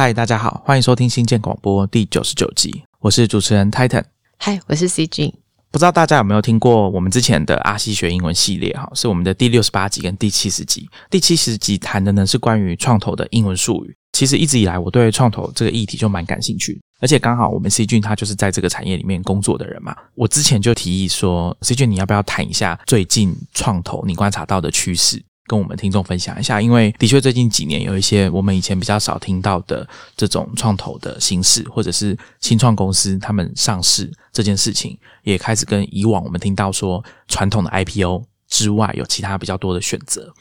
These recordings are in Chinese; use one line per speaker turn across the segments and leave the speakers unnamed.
嗨，大家好，欢迎收听新建广播第九十九集，我是主持人 Titan。
嗨，我是 C G。
不知道大家有没有听过我们之前的阿西学英文系列？哈，是我们的第六十八集跟第七十集。第七十集谈的呢是关于创投的英文术语。其实一直以来，我对创投这个议题就蛮感兴趣，而且刚好我们 C 君他就是在这个产业里面工作的人嘛。我之前就提议说，C 君你要不要谈一下最近创投你观察到的趋势？跟我们听众分享一下，因为的确最近几年有一些我们以前比较少听到的这种创投的形式，或者是新创公司他们上市这件事情，也开始跟以往我们听到说传统的 IPO 之外，有其他比较多的选择。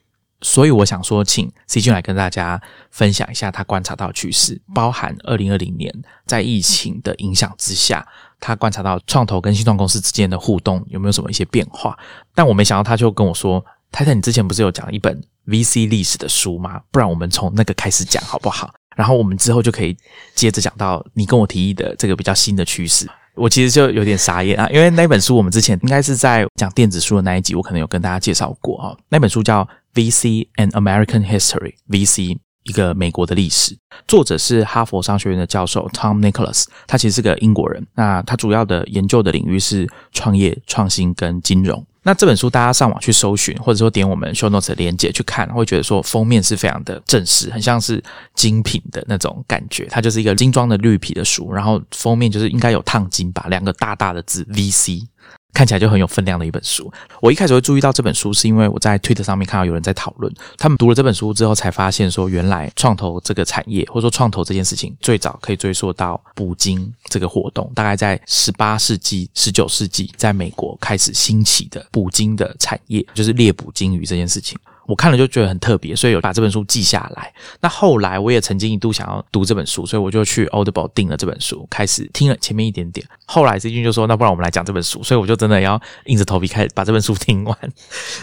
所以我想说，请 C 君来跟大家分享一下他观察到的趋势，包含二零二零年在疫情的影响之下，他观察到创投跟新创公司之间的互动有没有什么一些变化。但我没想到，他就跟我说。太太，你之前不是有讲一本 VC 历史的书吗？不然我们从那个开始讲好不好？然后我们之后就可以接着讲到你跟我提议的这个比较新的趋势。我其实就有点傻眼啊，因为那本书我们之前应该是在讲电子书的那一集，我可能有跟大家介绍过啊。那本书叫《VC and American History》，VC 一个美国的历史，作者是哈佛商学院的教授 Tom Nicholas，他其实是个英国人。那他主要的研究的领域是创业、创新跟金融。那这本书大家上网去搜寻，或者说点我们 show notes 的链接去看，会觉得说封面是非常的正式，很像是精品的那种感觉。它就是一个精装的绿皮的书，然后封面就是应该有烫金吧，两个大大的字 VC。看起来就很有分量的一本书。我一开始会注意到这本书，是因为我在 Twitter 上面看到有人在讨论。他们读了这本书之后，才发现说，原来创投这个产业，或者说创投这件事情，最早可以追溯到捕鲸这个活动，大概在十八世纪、十九世纪，在美国开始兴起的捕鲸的产业，就是猎捕鲸鱼这件事情。我看了就觉得很特别，所以有把这本书记下来。那后来我也曾经一度想要读这本书，所以我就去 Audible 订了这本书，开始听了前面一点点。后来 C 君就说：“那不然我们来讲这本书。”所以我就真的要硬着头皮开始把这本书听完。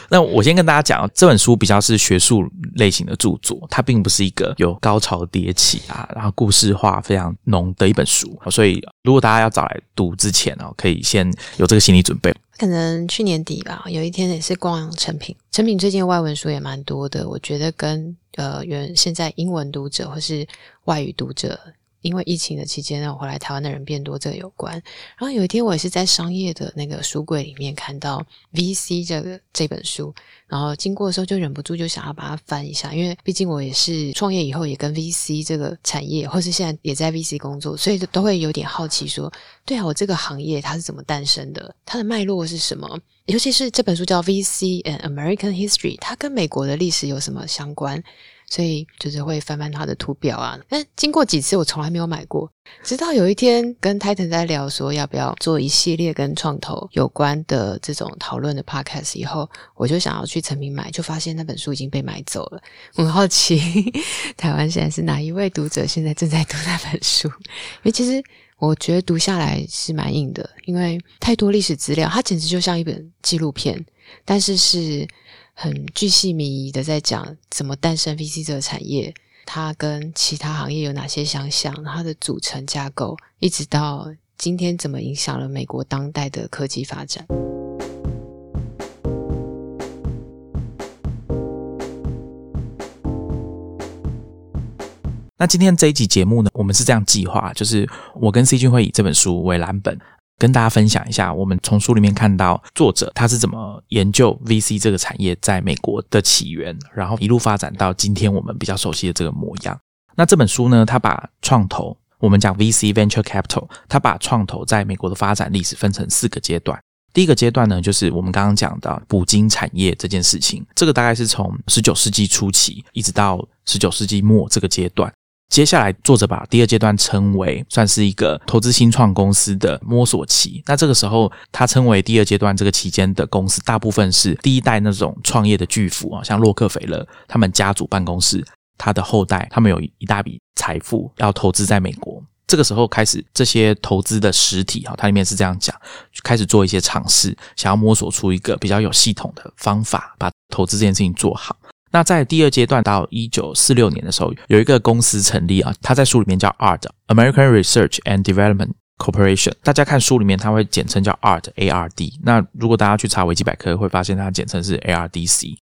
那我先跟大家讲，这本书比较是学术类型的著作，它并不是一个有高潮迭起啊，然后故事化非常浓的一本书。所以如果大家要找来读之前哦，可以先有这个心理准备。
可能去年底吧，有一天也是逛成品。成品最近外文书也蛮多的，我觉得跟呃原现在英文读者或是外语读者。因为疫情的期间呢，回来台湾的人变多，这个有关。然后有一天，我也是在商业的那个书柜里面看到 VC 这个这本书，然后经过的时候就忍不住就想要把它翻一下，因为毕竟我也是创业以后也跟 VC 这个产业，或是现在也在 VC 工作，所以都会有点好奇，说对啊，我这个行业它是怎么诞生的？它的脉络是什么？尤其是这本书叫 VC and American History，它跟美国的历史有什么相关？所以就是会翻翻他的图表啊，但经过几次我从来没有买过，直到有一天跟 Titan 在聊说要不要做一系列跟创投有关的这种讨论的 podcast 以后，我就想要去成品买，就发现那本书已经被买走了。我很好奇 台湾现在是哪一位读者现在正在读那本书？因为其实我觉得读下来是蛮硬的，因为太多历史资料，它简直就像一本纪录片，但是是。很巨细靡遗的在讲怎么诞生 VC 这个产业，它跟其他行业有哪些相像，它的组成架构，一直到今天怎么影响了美国当代的科技发展。
那今天这一集节目呢，我们是这样计划，就是我跟 C 君会以这本书为蓝本。跟大家分享一下，我们从书里面看到作者他是怎么研究 VC 这个产业在美国的起源，然后一路发展到今天我们比较熟悉的这个模样。那这本书呢，它把创投，我们讲 VC Venture Capital，它把创投在美国的发展历史分成四个阶段。第一个阶段呢，就是我们刚刚讲的捕鲸产业这件事情，这个大概是从十九世纪初期一直到十九世纪末这个阶段。接下来，作者把第二阶段称为算是一个投资新创公司的摸索期。那这个时候，他称为第二阶段这个期间的公司，大部分是第一代那种创业的巨富啊，像洛克菲勒他们家族办公室，他的后代，他们有一大笔财富要投资在美国。这个时候开始，这些投资的实体哈，它里面是这样讲，开始做一些尝试，想要摸索出一个比较有系统的方法，把投资这件事情做好。那在第二阶段到一九四六年的时候，有一个公司成立啊，它在书里面叫 ARD American Research and Development Corporation。大家看书里面，它会简称叫 ARD A R D。那如果大家去查维基百科，会发现它简称是 A R D C。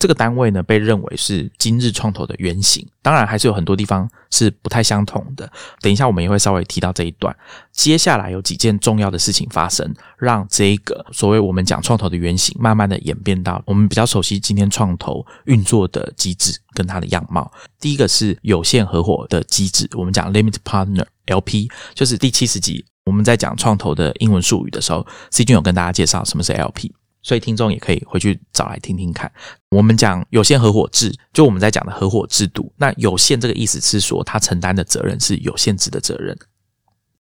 这个单位呢，被认为是今日创投的原型。当然，还是有很多地方是不太相同的。等一下，我们也会稍微提到这一段。接下来有几件重要的事情发生，让这个所谓我们讲创投的原型，慢慢的演变到我们比较熟悉今天创投运作的机制跟它的样貌。第一个是有限合伙的机制，我们讲 limit partner LP，就是第七十集我们在讲创投的英文术语的时候，C 君有跟大家介绍什么是 LP。所以听众也可以回去找来听听看。我们讲有限合伙制，就我们在讲的合伙制度。那有限这个意思是说，他承担的责任是有限制的责任。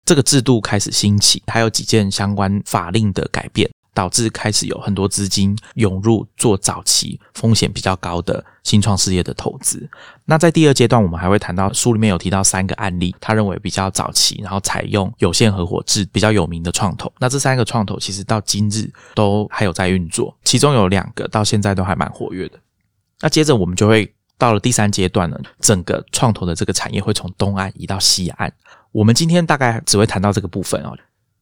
这个制度开始兴起，还有几件相关法令的改变。导致开始有很多资金涌入做早期风险比较高的新创事业的投资。那在第二阶段，我们还会谈到书里面有提到三个案例，他认为比较早期，然后采用有限合伙制比较有名的创投。那这三个创投其实到今日都还有在运作，其中有两个到现在都还蛮活跃的。那接着我们就会到了第三阶段呢，整个创投的这个产业会从东岸移到西岸。我们今天大概只会谈到这个部分哦，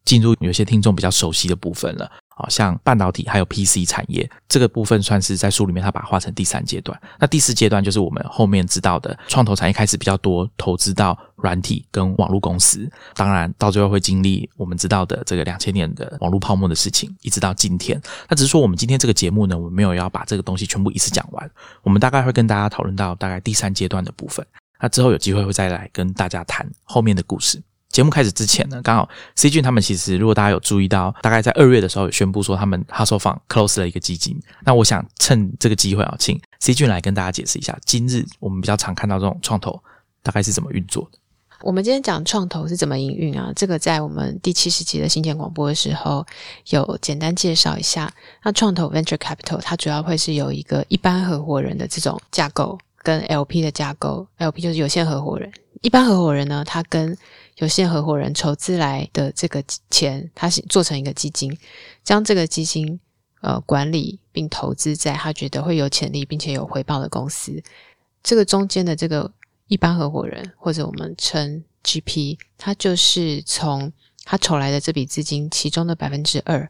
进入有些听众比较熟悉的部分了。好像半导体还有 PC 产业这个部分，算是在书里面他把它划成第三阶段。那第四阶段就是我们后面知道的创投产业开始比较多投资到软体跟网络公司。当然到最后会经历我们知道的这个两千年的网络泡沫的事情，一直到今天。那只是说我们今天这个节目呢，我们没有要把这个东西全部一次讲完。我们大概会跟大家讨论到大概第三阶段的部分。那之后有机会会再来跟大家谈后面的故事。节目开始之前呢，刚好 C 君他们其实，如果大家有注意到，大概在二月的时候宣布说他们哈索坊 close 了一个基金。那我想趁这个机会啊，请 C 君来跟大家解释一下，今日我们比较常看到这种创投大概是怎么运作的。
我们今天讲创投是怎么营运啊？这个在我们第七十集的新建广播的时候有简单介绍一下。那创投 venture capital 它主要会是有一个一般合伙人的这种架构，跟 LP 的架构，LP 就是有限合伙人。一般合伙人呢，他跟有限合伙人筹资来的这个钱，他是做成一个基金，将这个基金呃管理并投资在他觉得会有潜力并且有回报的公司。这个中间的这个一般合伙人或者我们称 GP，他就是从他筹来的这笔资金其中的百分之二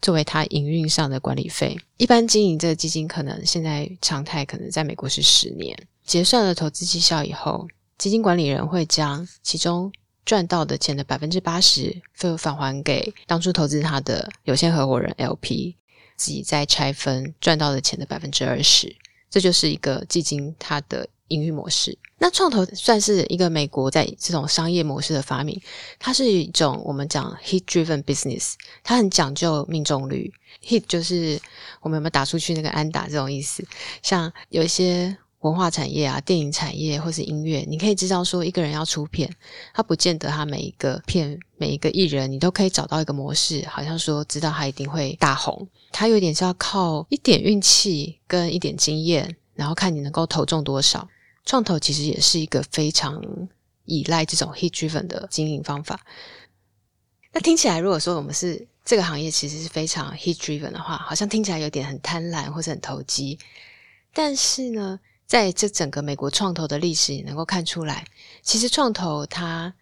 作为他营运上的管理费。一般经营这个基金，可能现在常态可能在美国是十年，结算了投资绩效以后，基金管理人会将其中赚到的钱的百分之八十，会返还给当初投资他的有限合伙人 LP，自己再拆分赚到的钱的百分之二十，这就是一个基金它的营运模式。那创投算是一个美国在这种商业模式的发明，它是一种我们讲 hit driven business，它很讲究命中率，hit 就是我们有没有打出去那个安打这种意思，像有一些。文化产业啊，电影产业或是音乐，你可以知道说，一个人要出片，他不见得他每一个片、每一个艺人，你都可以找到一个模式，好像说知道他一定会大红。他有点是要靠一点运气跟一点经验，然后看你能够投中多少。创投其实也是一个非常依赖这种 hit driven 的经营方法。那听起来，如果说我们是这个行业，其实是非常 hit driven 的话，好像听起来有点很贪婪或者很投机。但是呢？在这整个美国创投的历史，也能够看出来，其实创投它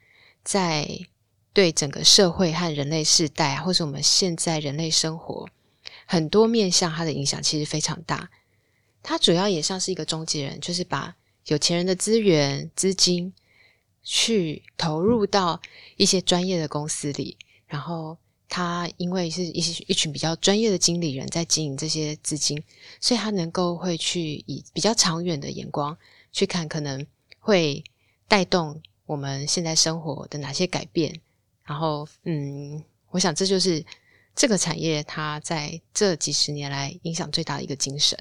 在对整个社会和人类世代，或者我们现在人类生活很多面向，它的影响其实非常大。它主要也像是一个中介人，就是把有钱人的资源、资金去投入到一些专业的公司里，然后。他因为是一些一群比较专业的经理人在经营这些资金，所以他能够会去以比较长远的眼光去看，可能会带动我们现在生活的哪些改变。然后，嗯，我想这就是这个产业它在这几十年来影响最大的一个精神。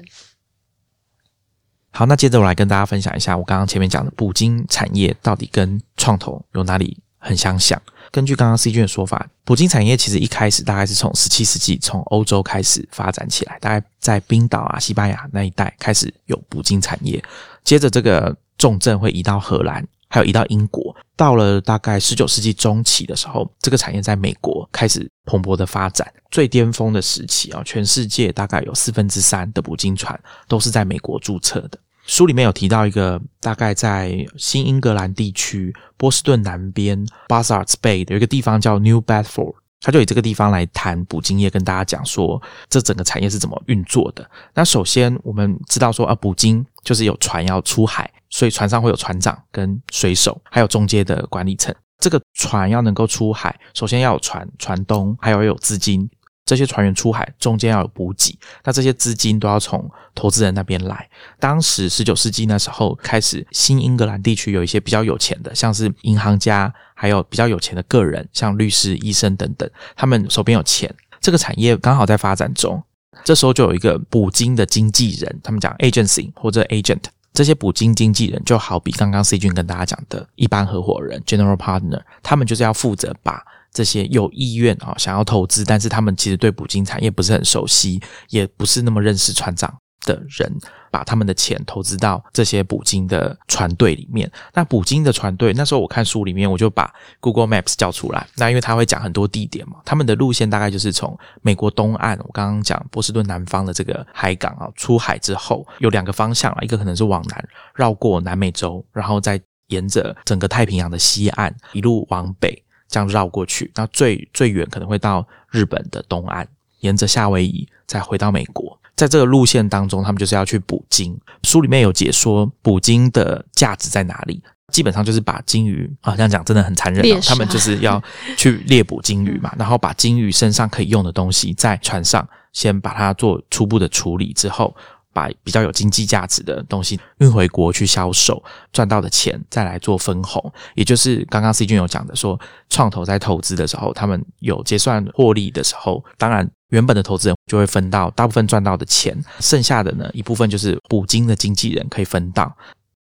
好，那接着我来跟大家分享一下，我刚刚前面讲的捕鲸产业到底跟创投有哪里很相像。根据刚刚 C 君的说法，捕鲸产业其实一开始大概是从十七世纪从欧洲开始发展起来，大概在冰岛啊、西班牙那一带开始有捕鲸产业。接着这个重镇会移到荷兰，还有移到英国。到了大概十九世纪中期的时候，这个产业在美国开始蓬勃的发展。最巅峰的时期啊，全世界大概有四分之三的捕鲸船都是在美国注册的。书里面有提到一个大概在新英格兰地区波士顿南边 Buzzards Bay 的一个地方叫 New Bedford，他就以这个地方来谈捕鲸业，跟大家讲说这整个产业是怎么运作的。那首先我们知道说啊，捕鲸就是有船要出海，所以船上会有船长跟水手，还有中间的管理层。这个船要能够出海，首先要有船船东，还要有资金。这些船员出海中间要有补给，那这些资金都要从投资人那边来。当时十九世纪那时候开始，新英格兰地区有一些比较有钱的，像是银行家，还有比较有钱的个人，像律师、医生等等，他们手边有钱，这个产业刚好在发展中。这时候就有一个捕鲸的经纪人，他们讲 agency 或者 agent，这些捕鲸经纪人就好比刚刚 C 君跟大家讲的一般合伙人 general partner，他们就是要负责把。这些有意愿啊，想要投资，但是他们其实对捕鲸产业不是很熟悉，也不是那么认识船长的人，把他们的钱投资到这些捕鲸的船队里面。那捕鲸的船队，那时候我看书里面，我就把 Google Maps 叫出来。那因为他会讲很多地点嘛，他们的路线大概就是从美国东岸，我刚刚讲波士顿南方的这个海港啊，出海之后有两个方向啊，一个可能是往南绕过南美洲，然后再沿着整个太平洋的西岸一路往北。这样绕过去，那最最远可能会到日本的东岸，沿着夏威夷再回到美国。在这个路线当中，他们就是要去捕鲸。书里面有解说捕鲸的价值在哪里，基本上就是把鲸鱼啊，这样讲真的很残忍。他们就是要去猎捕鲸鱼嘛，然后把鲸鱼身上可以用的东西在船上先把它做初步的处理之后。把比较有经济价值的东西运回国去销售，赚到的钱再来做分红，也就是刚刚 C 君有讲的，说创投在投资的时候，他们有结算获利的时候，当然原本的投资人就会分到大部分赚到的钱，剩下的呢一部分就是捕鲸的经纪人可以分到。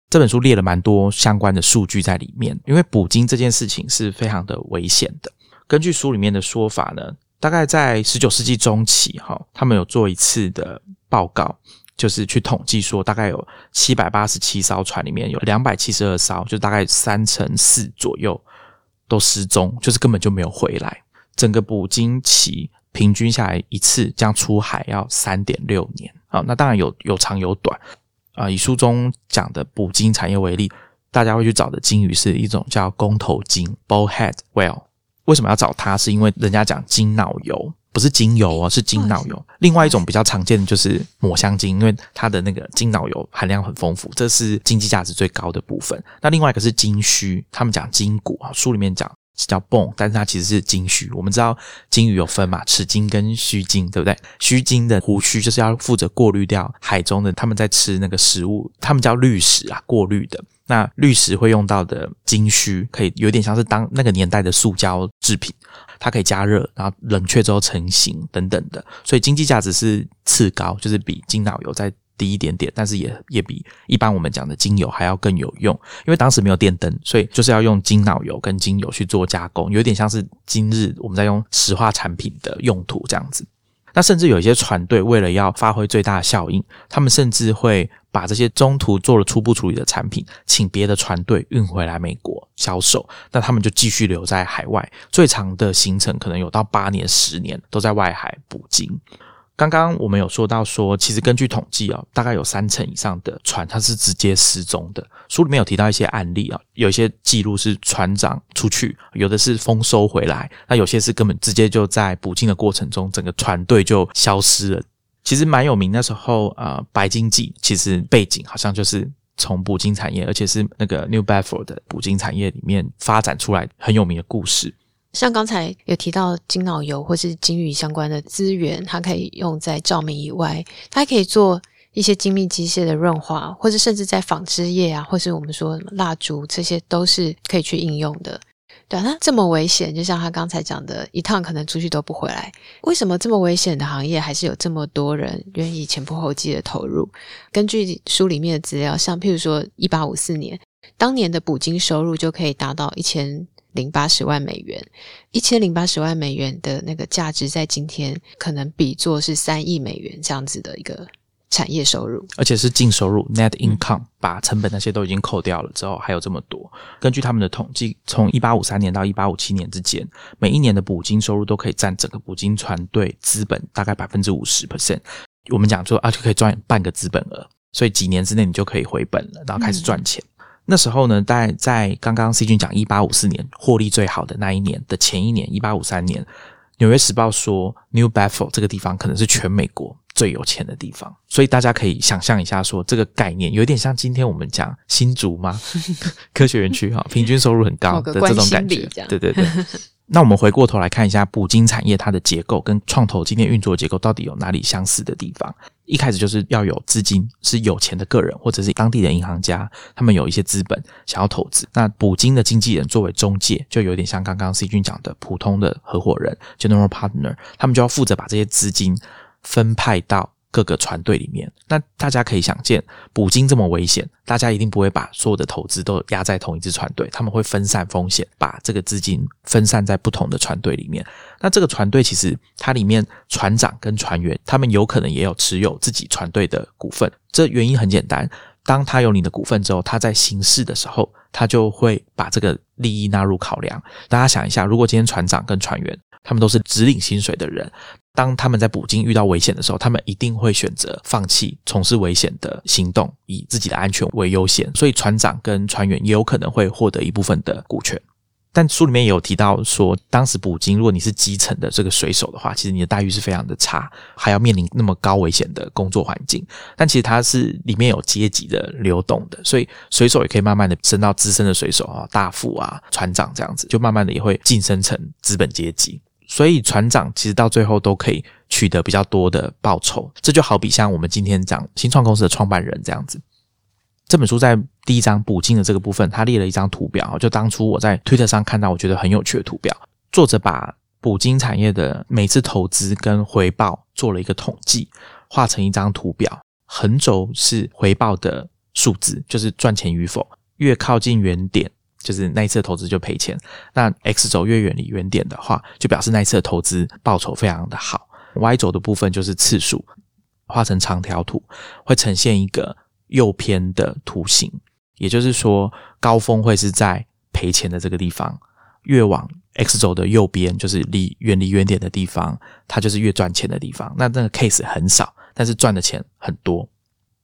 这本书列了蛮多相关的数据在里面，因为捕鲸这件事情是非常的危险的。根据书里面的说法呢，大概在十九世纪中期，哈，他们有做一次的报告。就是去统计说，大概有七百八十七艘船，里面有两百七十二艘，就大概三成四左右都失踪，就是根本就没有回来。整个捕鲸期平均下来一次这样出海要三点六年啊，那当然有有长有短啊。以书中讲的捕鲸产业为例，大家会去找的鲸鱼是一种叫公头鲸 （bowhead whale）。为什么要找它？是因为人家讲鲸脑油。不是精油哦，是精脑油。另外一种比较常见的就是抹香鲸，因为它的那个精脑油含量很丰富，这是经济价值最高的部分。那另外一个是金须，他们讲筋骨啊，书里面讲是叫 bone，但是它其实是金须。我们知道金鱼有分嘛，齿鲸跟须鲸，对不对？须鲸的胡须就是要负责过滤掉海中的他们在吃那个食物，他们叫滤食啊，过滤的。那滤食会用到的金须，可以有点像是当那个年代的塑胶制品。它可以加热，然后冷却之后成型等等的，所以经济价值是次高，就是比金脑油再低一点点，但是也也比一般我们讲的精油还要更有用。因为当时没有电灯，所以就是要用金脑油跟精油去做加工，有点像是今日我们在用石化产品的用途这样子。那甚至有一些船队为了要发挥最大效应，他们甚至会把这些中途做了初步处理的产品，请别的船队运回来美国销售。那他们就继续留在海外，最长的行程可能有到八年、十年都在外海捕鲸。刚刚我们有说到说，其实根据统计啊，大概有三成以上的船它是直接失踪的。书里面有提到一些案例啊，有一些记录是船长出去，有的是丰收回来，那有些是根本直接就在捕鲸的过程中，整个船队就消失了。其实蛮有名，那时候啊，白鲸记其实背景好像就是从捕鲸产业，而且是那个 New Bedford 的捕鲸产业里面发展出来很有名的故事。
像刚才有提到金脑油或是金鱼相关的资源，它可以用在照明以外，它还可以做一些精密机械的润滑，或者甚至在纺织业啊，或是我们说蜡烛，这些都是可以去应用的。对啊，那这么危险，就像他刚才讲的，一趟可能出去都不回来。为什么这么危险的行业还是有这么多人愿意前仆后继的投入？根据书里面的资料，像譬如说一八五四年，当年的捕鲸收入就可以达到一千。零八十万美元，一千零八十万美元的那个价值，在今天可能比作是三亿美元这样子的一个产业收入，
而且是净收入 （net income），把成本那些都已经扣掉了之后，还有这么多。根据他们的统计，从一八五三年到一八五七年之间，每一年的捕鲸收入都可以占整个捕鲸船队资本大概百分之五十 percent。我们讲说啊，就可以赚半个资本额，所以几年之内你就可以回本了，然后开始赚钱。那时候呢，在在刚刚 C 君讲一八五四年获利最好的那一年的前一年，一八五三年，纽约时报说，New Bedford 这个地方可能是全美国最有钱的地方，所以大家可以想象一下，说这个概念有点像今天我们讲新竹吗？科学园区哈，平均收入很高的这种感觉，对对对。那我们回过头来看一下捕鲸产业它的结构跟创投今天运作结构到底有哪里相似的地方？一开始就是要有资金，是有钱的个人或者是当地的银行家，他们有一些资本想要投资。那捕鲸的经纪人作为中介，就有点像刚刚 C 君讲的普通的合伙人 （general partner），他们就要负责把这些资金分派到。各个船队里面，那大家可以想见，捕鲸这么危险，大家一定不会把所有的投资都压在同一支船队，他们会分散风险，把这个资金分散在不同的船队里面。那这个船队其实它里面船长跟船员，他们有可能也有持有自己船队的股份。这原因很简单，当他有你的股份之后，他在行事的时候，他就会把这个利益纳入考量。大家想一下，如果今天船长跟船员他们都是只领薪水的人。当他们在捕鲸遇到危险的时候，他们一定会选择放弃从事危险的行动，以自己的安全为优先。所以，船长跟船员也有可能会获得一部分的股权。但书里面也有提到说，当时捕鲸，如果你是基层的这个水手的话，其实你的待遇是非常的差，还要面临那么高危险的工作环境。但其实它是里面有阶级的流动的，所以水手也可以慢慢的升到资深的水手啊、大副啊、船长这样子，就慢慢的也会晋升成资本阶级。所以船长其实到最后都可以取得比较多的报酬，这就好比像我们今天讲新创公司的创办人这样子。这本书在第一章补金的这个部分，他列了一张图表，就当初我在推特上看到，我觉得很有趣的图表。作者把捕鲸产业的每次投资跟回报做了一个统计，画成一张图表，横轴是回报的数字，就是赚钱与否，越靠近原点。就是那一次投资就赔钱，那 X 轴越远离原点的话，就表示那一次的投资报酬非常的好。Y 轴的部分就是次数，画成长条图会呈现一个右偏的图形，也就是说高峰会是在赔钱的这个地方，越往 X 轴的右边，就是离远离原点的地方，它就是越赚钱的地方。那那个 case 很少，但是赚的钱很多。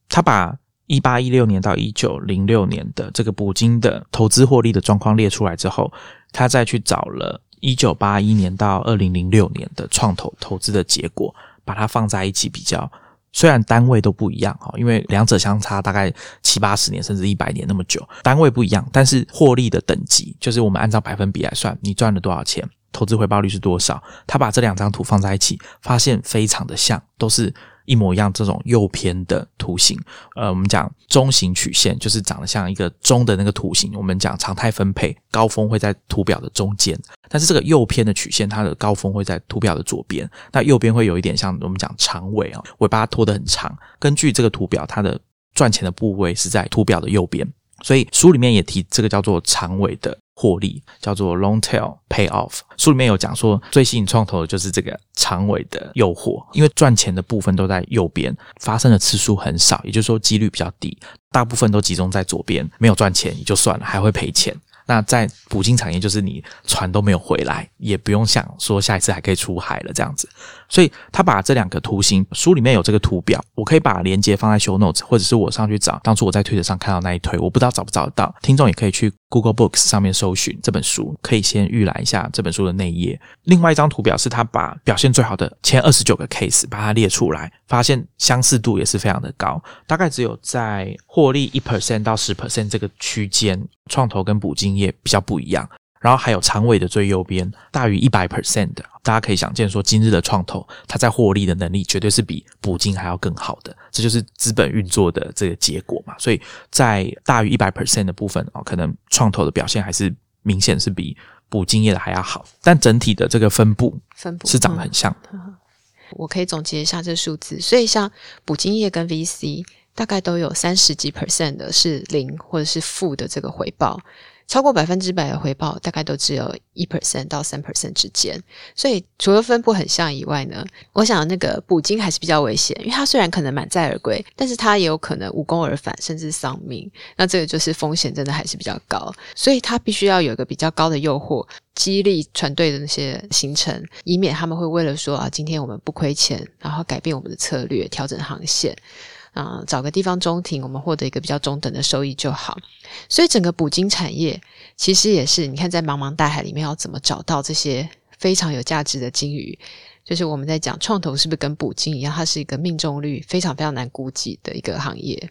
他把一八一六年到一九零六年的这个捕鲸的投资获利的状况列出来之后，他再去找了一九八一年到二零零六年的创投投资的结果，把它放在一起比较。虽然单位都不一样哈，因为两者相差大概七八十年甚至一百年那么久，单位不一样，但是获利的等级就是我们按照百分比来算，你赚了多少钱，投资回报率是多少。他把这两张图放在一起，发现非常的像，都是。一模一样，这种右偏的图形，呃，我们讲中型曲线，就是长得像一个中的那个图形。我们讲常态分配，高峰会在图表的中间，但是这个右偏的曲线，它的高峰会在图表的左边。那右边会有一点像我们讲长尾啊，尾巴拖得很长。根据这个图表，它的赚钱的部位是在图表的右边，所以书里面也提这个叫做长尾的。获利叫做 long tail payoff，书里面有讲说，最吸引创投的就是这个长尾的诱惑，因为赚钱的部分都在右边，发生的次数很少，也就是说几率比较低，大部分都集中在左边，没有赚钱也就算了，还会赔钱。那在捕鲸产业，就是你船都没有回来，也不用想说下一次还可以出海了这样子。所以他把这两个图形，书里面有这个图表，我可以把链接放在 show notes，或者是我上去找。当初我在推特上看到那一推，我不知道找不找得到。听众也可以去 Google Books 上面搜寻这本书，可以先预览一下这本书的内页。另外一张图表是他把表现最好的前二十九个 case 把它列出来，发现相似度也是非常的高，大概只有在获利一 percent 到十 percent 这个区间。创投跟捕鲸业比较不一样，然后还有长尾的最右边大于一百 percent 的，大家可以想见说，今日的创投它在获利的能力绝对是比捕鲸还要更好的，这就是资本运作的这个结果嘛。所以在大于一百 percent 的部分哦，可能创投的表现还是明显是比捕鲸业的还要好，但整体的这个分布
分布
是长得很像的。
我可以总结一下这数字，所以像捕鲸业跟 VC。大概都有三十几 percent 的是零或者是负的这个回报，超过百分之百的回报大概都只有一 percent 到三 percent 之间。所以除了分布很像以外呢，我想那个捕鲸还是比较危险，因为它虽然可能满载而归，但是它也有可能无功而返，甚至丧命。那这个就是风险真的还是比较高，所以它必须要有一个比较高的诱惑，激励船队的那些行程，以免他们会为了说啊，今天我们不亏钱，然后改变我们的策略，调整航线。啊，找个地方中停，我们获得一个比较中等的收益就好。所以整个捕鲸产业其实也是，你看在茫茫大海里面要怎么找到这些非常有价值的鲸鱼，就是我们在讲创投是不是跟捕鲸一样，它是一个命中率非常非常难估计的一个行业。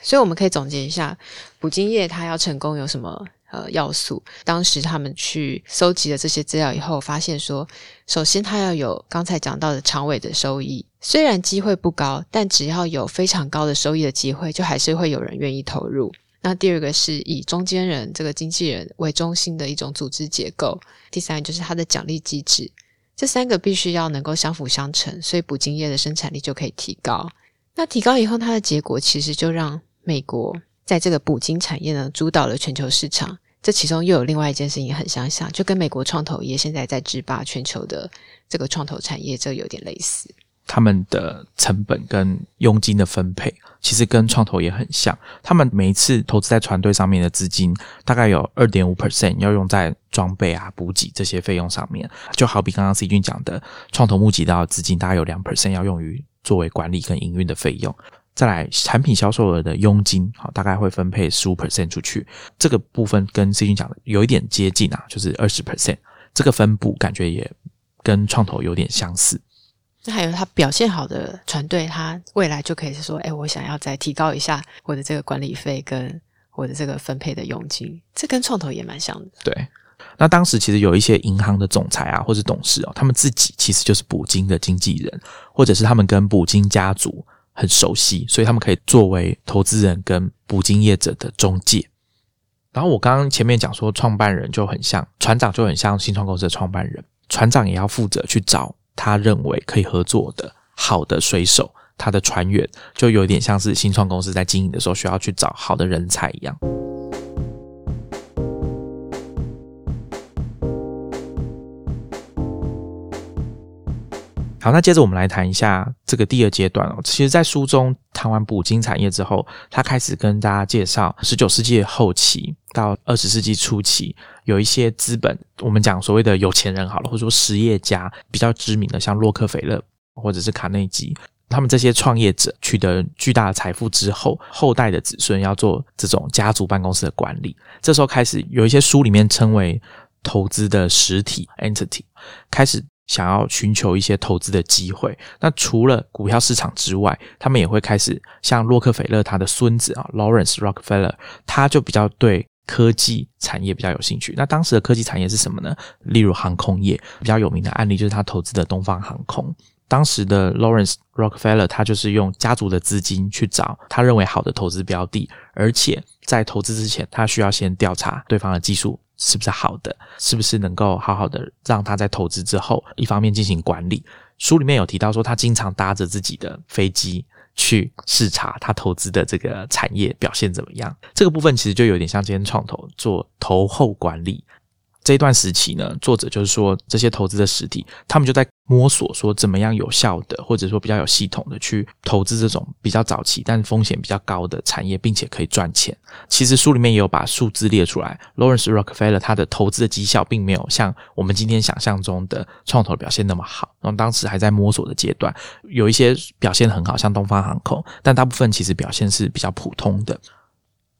所以我们可以总结一下，捕鲸业它要成功有什么呃要素？当时他们去搜集了这些资料以后，发现说，首先他要有刚才讲到的长尾的收益，虽然机会不高，但只要有非常高的收益的机会，就还是会有人愿意投入。那第二个是以中间人这个经纪人为中心的一种组织结构，第三就是它的奖励机制，这三个必须要能够相辅相成，所以捕鲸业的生产力就可以提高。那提高以后，它的结果其实就让美国在这个捕鲸产业呢主导了全球市场。这其中又有另外一件事情很相像，就跟美国创投业现在在制霸全球的这个创投产业，这有点类似。
他们的成本跟佣金的分配，其实跟创投也很像。他们每一次投资在团队上面的资金，大概有二点五 percent 要用在装备啊、补给这些费用上面。就好比刚刚 C 君讲的，创投募集到的资金大概有两 percent 要用于作为管理跟营运的费用。再来，产品销售额的佣金，好，大概会分配十五 percent 出去。这个部分跟 C 君讲的有一点接近啊，就是二十 percent。这个分布感觉也跟创投有点相似。
那还有他表现好的团队，他未来就可以是说，哎，我想要再提高一下我的这个管理费跟我的这个分配的佣金，这跟创投也蛮像的。
对，那当时其实有一些银行的总裁啊，或是董事哦，他们自己其实就是捕鲸的经纪人，或者是他们跟捕鲸家族很熟悉，所以他们可以作为投资人跟捕鲸业者的中介。然后我刚刚前面讲说，创办人就很像船长，就很像新创公司的创办人，船长也要负责去找。他认为可以合作的好的水手，他的船员就有点像是新创公司在经营的时候需要去找好的人才一样。好，那接着我们来谈一下这个第二阶段哦。其实，在书中谈完捕鲸产业之后，他开始跟大家介绍十九世纪后期到二十世纪初期，有一些资本，我们讲所谓的有钱人好了，或者说实业家比较知名的，像洛克菲勒或者是卡内基，他们这些创业者取得巨大的财富之后，后代的子孙要做这种家族办公室的管理。这时候开始有一些书里面称为投资的实体 （entity） 开始。想要寻求一些投资的机会，那除了股票市场之外，他们也会开始像洛克菲勒他的孙子啊，Lawrence Rockefeller，他就比较对科技产业比较有兴趣。那当时的科技产业是什么呢？例如航空业，比较有名的案例就是他投资的东方航空。当时的 Lawrence Rockefeller，他就是用家族的资金去找他认为好的投资标的，而且在投资之前，他需要先调查对方的技术。是不是好的？是不是能够好好的让他在投资之后，一方面进行管理？书里面有提到说，他经常搭着自己的飞机去视察他投资的这个产业表现怎么样。这个部分其实就有点像今天创投做投后管理。这一段时期呢，作者就是说，这些投资的实体，他们就在摸索说，怎么样有效的，或者说比较有系统的去投资这种比较早期但风险比较高的产业，并且可以赚钱。其实书里面也有把数字列出来，Lawrence Rockefeller 他的投资的绩效并没有像我们今天想象中的创投表现那么好，然后当时还在摸索的阶段，有一些表现很好，像东方航空，但大部分其实表现是比较普通的。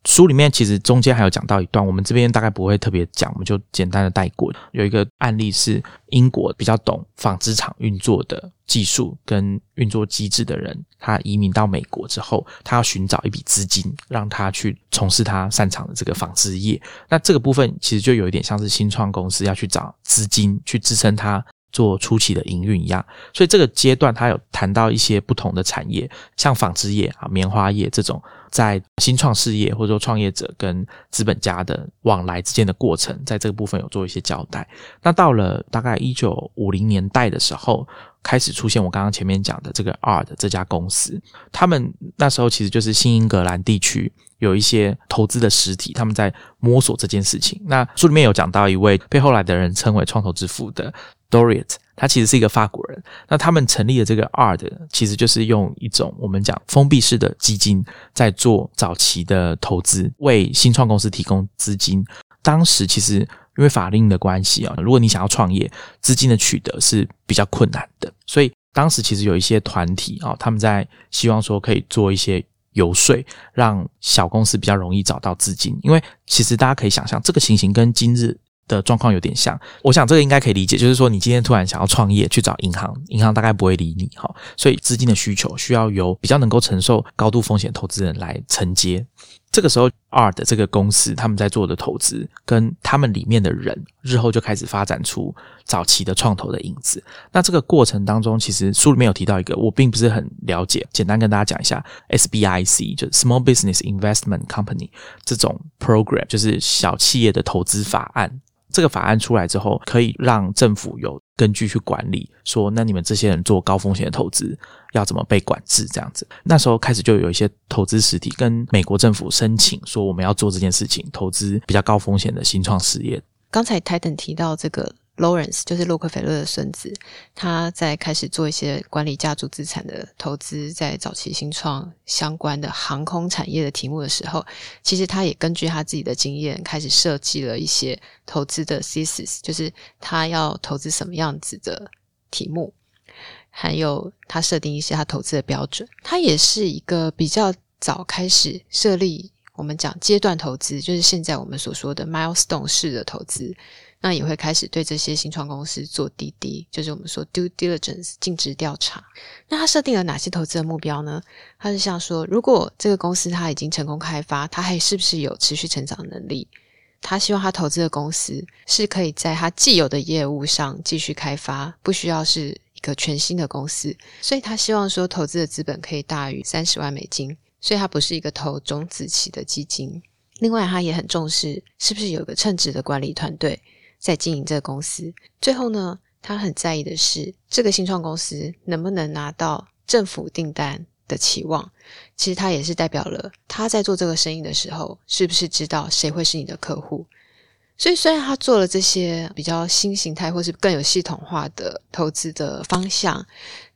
书里面其实中间还有讲到一段，我们这边大概不会特别讲，我们就简单的带过。有一个案例是英国比较懂纺织厂运作的技术跟运作机制的人，他移民到美国之后，他要寻找一笔资金，让他去从事他擅长的这个纺织业。那这个部分其实就有一点像是新创公司要去找资金去支撑他做初期的营运一样。所以这个阶段他有谈到一些不同的产业，像纺织业啊、棉花业这种。在新创事业或者说创业者跟资本家的往来之间的过程，在这个部分有做一些交代。那到了大概一九五零年代的时候，开始出现我刚刚前面讲的这个 ARD 这家公司。他们那时候其实就是新英格兰地区有一些投资的实体，他们在摸索这件事情。那书里面有讲到一位被后来的人称为创投之父的 Doriot。他其实是一个法国人，那他们成立的这个 ARD 其实就是用一种我们讲封闭式的基金在做早期的投资，为新创公司提供资金。当时其实因为法令的关系啊，如果你想要创业，资金的取得是比较困难的，所以当时其实有一些团体啊，他们在希望说可以做一些游说，让小公司比较容易找到资金。因为其实大家可以想象，这个情形跟今日。的状况有点像，我想这个应该可以理解，就是说你今天突然想要创业，去找银行，银行大概不会理你哈，所以资金的需求需要由比较能够承受高度风险投资人来承接。这个时候，R 的这个公司他们在做的投资，跟他们里面的人日后就开始发展出早期的创投的影子。那这个过程当中，其实书里面有提到一个，我并不是很了解，简单跟大家讲一下，SBIC 就是 Small Business Investment Company 这种 program，就是小企业的投资法案。这个法案出来之后，可以让政府有根据去管理，说那你们这些人做高风险的投资要怎么被管制？这样子，那时候开始就有一些投资实体跟美国政府申请说，我们要做这件事情，投资比较高风险的新创事业。
刚才 Titan 提到这个。Lawrence 就是洛克菲勒的孙子，他在开始做一些管理家族资产的投资，在早期新创相关的航空产业的题目的时候，其实他也根据他自己的经验，开始设计了一些投资的 thesis，就是他要投资什么样子的题目，还有他设定一些他投资的标准。他也是一个比较早开始设立我们讲阶段投资，就是现在我们所说的 milestone 式的投资。那也会开始对这些新创公司做滴滴，就是我们说 due diligence 尽职调查。那他设定了哪些投资的目标呢？他是像说，如果这个公司它已经成功开发，它还是不是有持续成长能力？他希望他投资的公司是可以在他既有的业务上继续开发，不需要是一个全新的公司。所以他希望说，投资的资本可以大于三十万美金，所以他不是一个投种子期的基金。另外，他也很重视是不是有一个称职的管理团队。在经营这个公司，最后呢，他很在意的是这个新创公司能不能拿到政府订单的期望。其实他也是代表了他在做这个生意的时候，是不是知道谁会是你的客户。所以虽然他做了这些比较新形态或是更有系统化的投资的方向，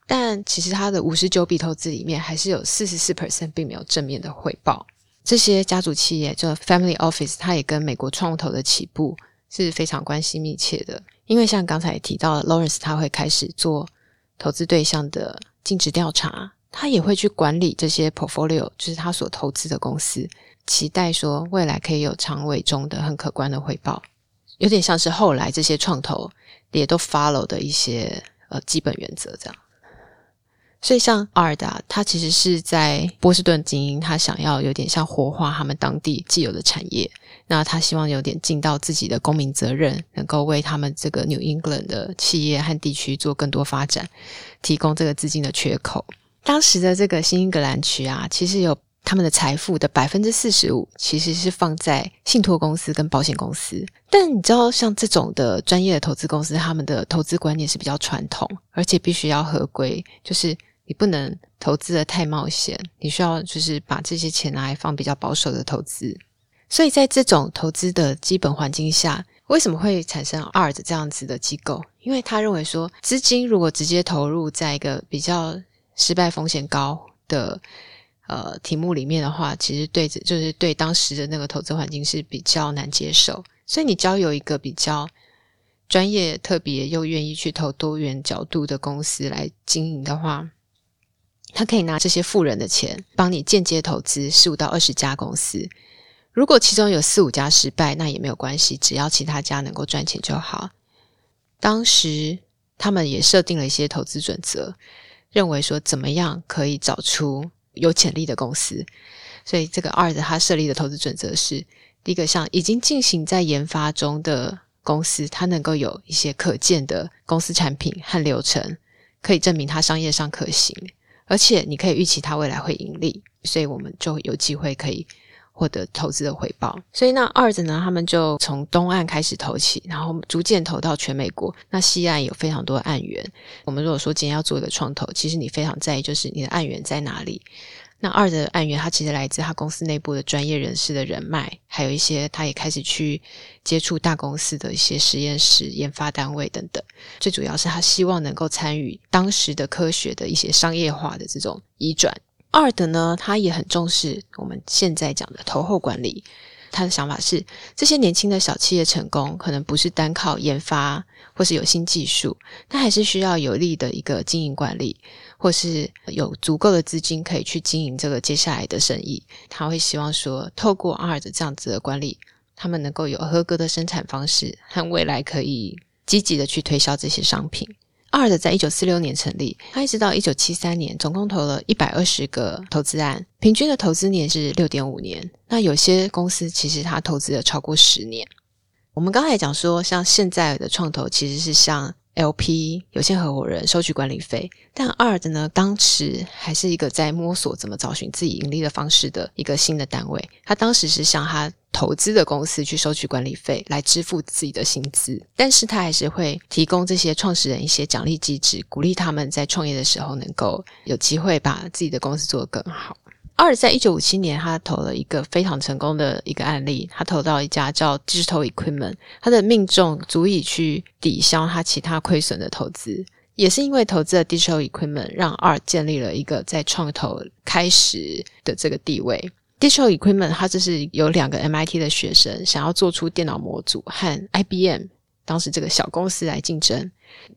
但其实他的五十九笔投资里面，还是有四十四 percent 并没有正面的回报。这些家族企业，就 family office，它也跟美国创投的起步。是非常关系密切的，因为像刚才提到，Lawrence 他会开始做投资对象的尽职调查，他也会去管理这些 portfolio，就是他所投资的公司，期待说未来可以有长尾中的很可观的回报，有点像是后来这些创投也都 follow 的一些呃基本原则这样。所以，像阿尔达，他其实是在波士顿经营，他想要有点像活化他们当地既有的产业。那他希望有点尽到自己的公民责任，能够为他们这个 New England 的企业和地区做更多发展，提供这个资金的缺口。当时的这个新英格兰区啊，其实有他们的财富的百分之四十五，其实是放在信托公司跟保险公司。但你知道，像这种的专业的投资公司，他们的投资观念是比较传统，而且必须要合规，就是你不能投资的太冒险，你需要就是把这些钱拿来放比较保守的投资。所以在这种投资的基本环境下，为什么会产生 ART 这样子的机构？因为他认为说，资金如果直接投入在一个比较失败风险高的呃题目里面的话，其实对就是对当时的那个投资环境是比较难接受。所以你交由一个比较专业、特别又愿意去投多元角度的公司来经营的话，他可以拿这些富人的钱帮你间接投资十五到二十家公司。如果其中有四五家失败，那也没有关系，只要其他家能够赚钱就好。当时他们也设定了一些投资准则，认为说怎么样可以找出有潜力的公司。所以这个二的他设立的投资准则是：第一个，像已经进行在研发中的公司，它能够有一些可见的公司产品和流程，可以证明它商业上可行，而且你可以预期它未来会盈利，所以我们就有机会可以。获得投资的回报，所以那二子呢，他们就从东岸开始投起，然后逐渐投到全美国。那西岸有非常多的案源。我们如果说今天要做一个创投，其实你非常在意就是你的案源在哪里。那二的案源，它其实来自他公司内部的专业人士的人脉，还有一些他也开始去接触大公司的一些实验室、研发单位等等。最主要是他希望能够参与当时的科学的一些商业化的这种移转。二的呢，他也很重视我们现在讲的投后管理。他的想法是，这些年轻的小企业成功，可能不是单靠研发或是有新技术，他还是需要有力的一个经营管理，或是有足够的资金可以去经营这个接下来的生意。他会希望说，透过二的这样子的管理他们能够有合格的生产方式，和未来可以积极的去推销这些商品。二的在一九四六年成立，他一直到一九七三年，总共投了一百二十个投资案，平均的投资年是六点五年。那有些公司其实他投资了超过十年。我们刚才讲说，像现在的创投其实是像。LP 有限合伙人收取管理费，但二的呢，当时还是一个在摸索怎么找寻自己盈利的方式的一个新的单位。他当时是向他投资的公司去收取管理费来支付自己的薪资，但是他还是会提供这些创始人一些奖励机制，鼓励他们在创业的时候能够有机会把自己的公司做得更好。二在一九五七年，他投了一个非常成功的一个案例，他投到一家叫 Digital Equipment，他的命中足以去抵消他其他亏损的投资，也是因为投资了 Digital Equipment，让二建立了一个在创投开始的这个地位。Digital Equipment，它就是有两个 MIT 的学生想要做出电脑模组和 IBM 当时这个小公司来竞争，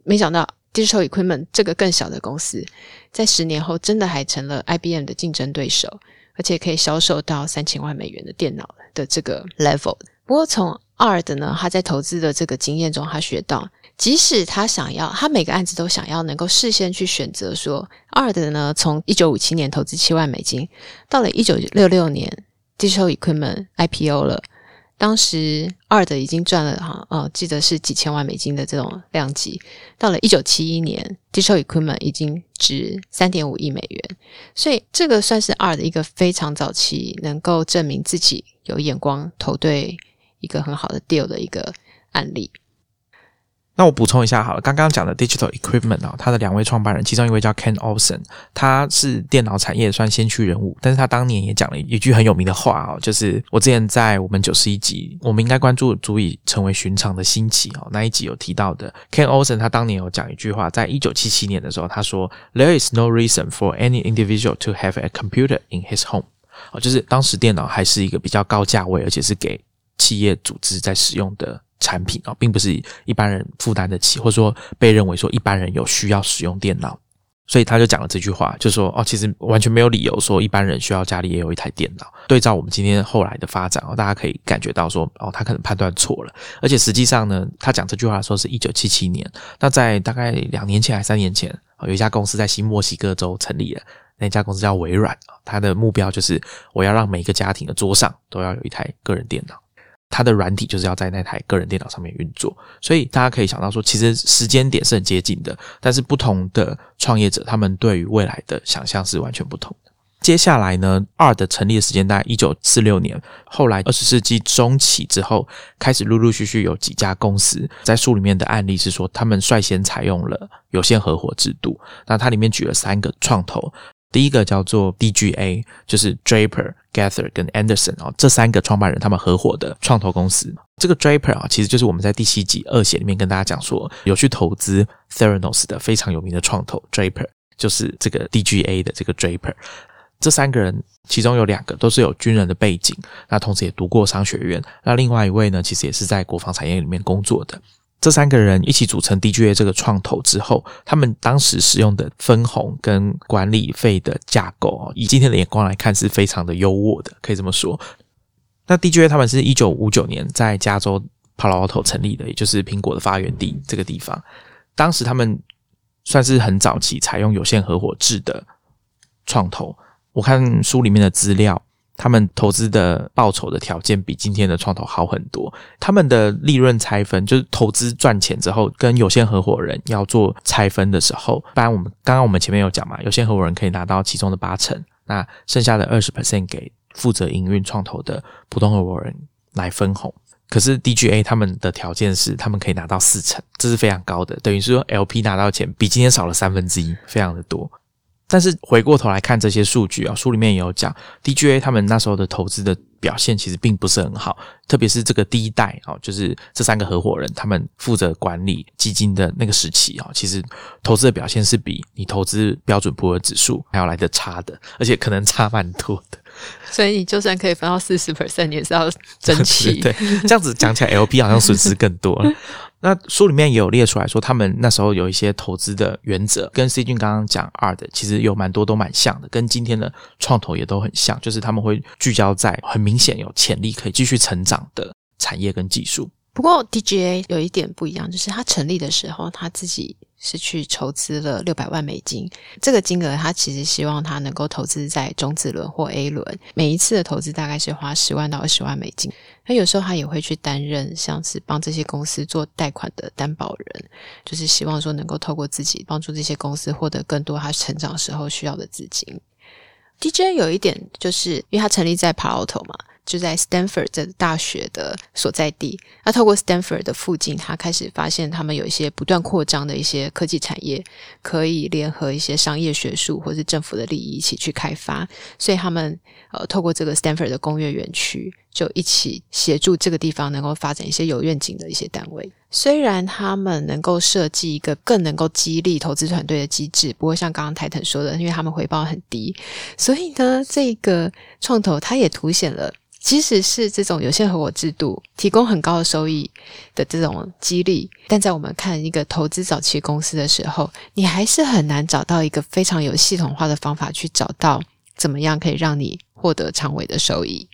没想到。Digital Equipment 这个更小的公司，在十年后真的还成了 IBM 的竞争对手，而且可以销售到三千万美元的电脑的这个 level。不过从二的呢，他在投资的这个经验中，他学到，即使他想要，他每个案子都想要能够事先去选择。说二的呢，从一九五七年投资七万美金，到了一九六六年，Digital Equipment IPO 了。当时二的已经赚了哈，呃，记得是几千万美金的这种量级。到了一九七一年，Digital Equipment 已经值三点五亿美元，所以这个算是二的一个非常早期能够证明自己有眼光、投对一个很好的 deal 的一个案例。
那我补充一下好了，刚刚讲的 Digital Equipment 啊，它的两位创办人，其中一位叫 Ken Olsen，他是电脑产业算先驱人物，但是他当年也讲了一句很有名的话哦，就是我之前在我们九十一集，我们应该关注足以成为寻常的新奇哦那一集有提到的 Ken Olsen，他当年有讲一句话，在一九七七年的时候，他说 There is no reason for any individual to have a computer in his home，哦，就是当时电脑还是一个比较高价位，而且是给企业组织在使用的。产品啊，并不是一般人负担得起，或者说被认为说一般人有需要使用电脑，所以他就讲了这句话，就说哦，其实完全没有理由说一般人需要家里也有一台电脑。对照我们今天后来的发展哦，大家可以感觉到说哦，他可能判断错了，而且实际上呢，他讲这句话的时候是一九七七年，那在大概两年前还三年前，有一家公司在新墨西哥州成立了，那家公司叫微软啊，它的目标就是我要让每个家庭的桌上都要有一台个人电脑。它的软体就是要在那台个人电脑上面运作，所以大家可以想到说，其实时间点是很接近的，但是不同的创业者他们对于未来的想象是完全不同的。接下来呢，二的成立的时间大概一九四六年，后来二十世纪中期之后，开始陆陆续续有几家公司在书里面的案例是说，他们率先采用了有限合伙制度。那它里面举了三个创投。第一个叫做 DGA，就是 Draper、Gather 跟 Anderson 啊，这三个创办人他们合伙的创投公司。这个 Draper 啊，其实就是我们在第七集二写里面跟大家讲说，有去投资 Theranos 的非常有名的创投 Draper，就是这个 DGA 的这个 Draper。这三个人其中有两个都是有军人的背景，那同时也读过商学院。那另外一位呢，其实也是在国防产业里面工作的。这三个人一起组成 DGA 这个创投之后，他们当时使用的分红跟管理费的架构以今天的眼光来看是非常的优渥的，可以这么说。那 DGA 他们是一九五九年在加州 Palo Alto 成立的，也就是苹果的发源地这个地方。当时他们算是很早期采用有限合伙制的创投。我看书里面的资料。他们投资的报酬的条件比今天的创投好很多。他们的利润拆分，就是投资赚钱之后，跟有限合伙人要做拆分的时候，不然我们刚刚我们前面有讲嘛，有限合伙人可以拿到其中的八成，那剩下的二十 percent 给负责营运创投的普通合伙人来分红。可是 DGA 他们的条件是，他们可以拿到四成，这是非常高的，等于是说 LP 拿到钱比今天少了三分之一，非常的多。但是回过头来看这些数据啊，书里面也有讲，DGA 他们那时候的投资的表现其实并不是很好，特别是这个第一代啊，就是这三个合伙人他们负责管理基金的那个时期啊，其实投资的表现是比你投资标准普尔指数还要来的差的，而且可能差蛮多的。
所以你就算可以分到四十 percent，也是要争气。
对，这样子讲起来，LP 好像损失更多了。那书里面也有列出来说，他们那时候有一些投资的原则，跟 C 君刚刚讲二的，其实有蛮多都蛮像的，跟今天的创投也都很像，就是他们会聚焦在很明显有潜力可以继续成长的产业跟技术。
不过 DGA 有一点不一样，就是他成立的时候，他自己是去筹资了六百万美金。这个金额，他其实希望他能够投资在中子轮或 A 轮，每一次的投资大概是花十万到二十万美金。那有时候他也会去担任像是帮这些公司做贷款的担保人，就是希望说能够透过自己帮助这些公司获得更多他成长时候需要的资金。DJ 有一点就是，因为他成立在 palato 嘛。就在 Stanford 这大学的所在地，那透过 Stanford 的附近，他开始发现他们有一些不断扩张的一些科技产业，可以联合一些商业学术或是政府的利益一起去开发，所以他们呃透过这个 Stanford 的工业园区，就一起协助这个地方能够发展一些有愿景的一些单位。虽然他们能够设计一个更能够激励投资团队的机制，不过像刚刚泰腾说的，因为他们回报很低，所以呢，这个创投它也凸显了。即使是这种有限合伙制度提供很高的收益的这种激励，但在我们看一个投资早期公司的时候，你还是很难找到一个非常有系统化的方法去找到怎么样可以让你获得长尾的收益。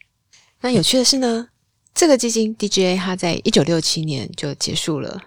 那有趣的是呢，这个基金 DGA 它在一九六七年就结束了。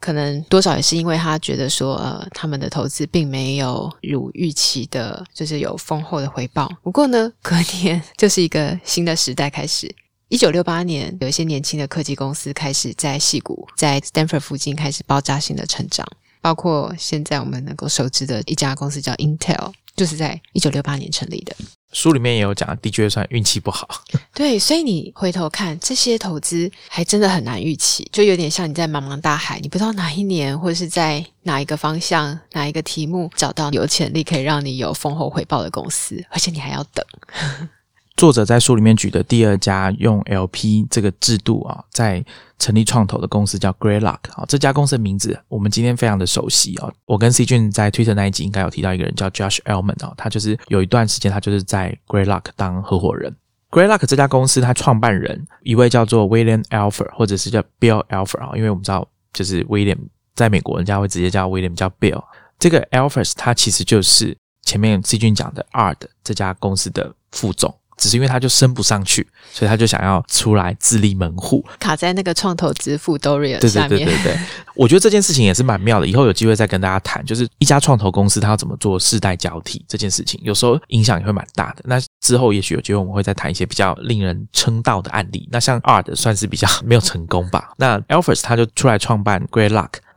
可能多少也是因为他觉得说，呃，他们的投资并没有如预期的，就是有丰厚的回报。不过呢，隔年 就是一个新的时代开始。一九六八年，有一些年轻的科技公司开始在戏谷、在 Stanford 附近开始爆炸性的成长，包括现在我们能够熟知的一家公司叫 Intel，就是在一九六八年成立的。
书里面也有讲的确算运气不好。
对，所以你回头看这些投资，还真的很难预期，就有点像你在茫茫大海，你不知道哪一年或者是在哪一个方向、哪一个题目找到有潜力可以让你有丰厚回报的公司，而且你还要等。
作者在书里面举的第二家用 LP 这个制度啊，在成立创投的公司叫 Greylock 啊，这家公司的名字我们今天非常的熟悉啊。我跟 C 俊在 Twitter 那一集应该有提到一个人叫 Josh Elman 啊，他就是有一段时间他就是在 Greylock 当合伙人。Greylock 这家公司他创办人一位叫做 William Alfer 或者是叫 Bill Alfer 啊，因为我们知道就是 William 在美国人家会直接叫 William 叫 Bill。这个 Alfer 他其实就是前面 C 俊讲的 Art 这家公司的副总。只是因为他就升不上去，所以他就想要出来自立门户，
卡在那个创投之父 Dorian 下
面。对对对对对，我觉得这件事情也是蛮妙的。以后有机会再跟大家谈，就是一家创投公司它要怎么做世代交替这件事情，有时候影响也会蛮大的。那之后也许有机会我们会再谈一些比较令人称道的案例。那像 Art 算是比较没有成功吧。那 Alphas 他就出来创办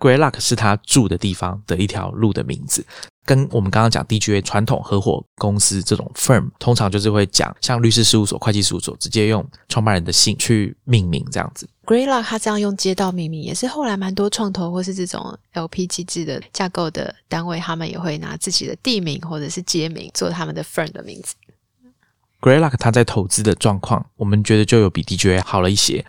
Greylock，Greylock 是他住的地方的一条路的名字。跟我们刚刚讲 DGA 传统合伙公司这种 firm，通常就是会讲像律师事务所、会计事务所，直接用创办人的姓去命名这样子。
Greylock 他这样用街道命名，也是后来蛮多创投或是这种 LP 机制的架构的单位，他们也会拿自己的地名或者是街名做他们的 firm 的名字。
Greylock 他在投资的状况，我们觉得就有比 DGA 好了一些。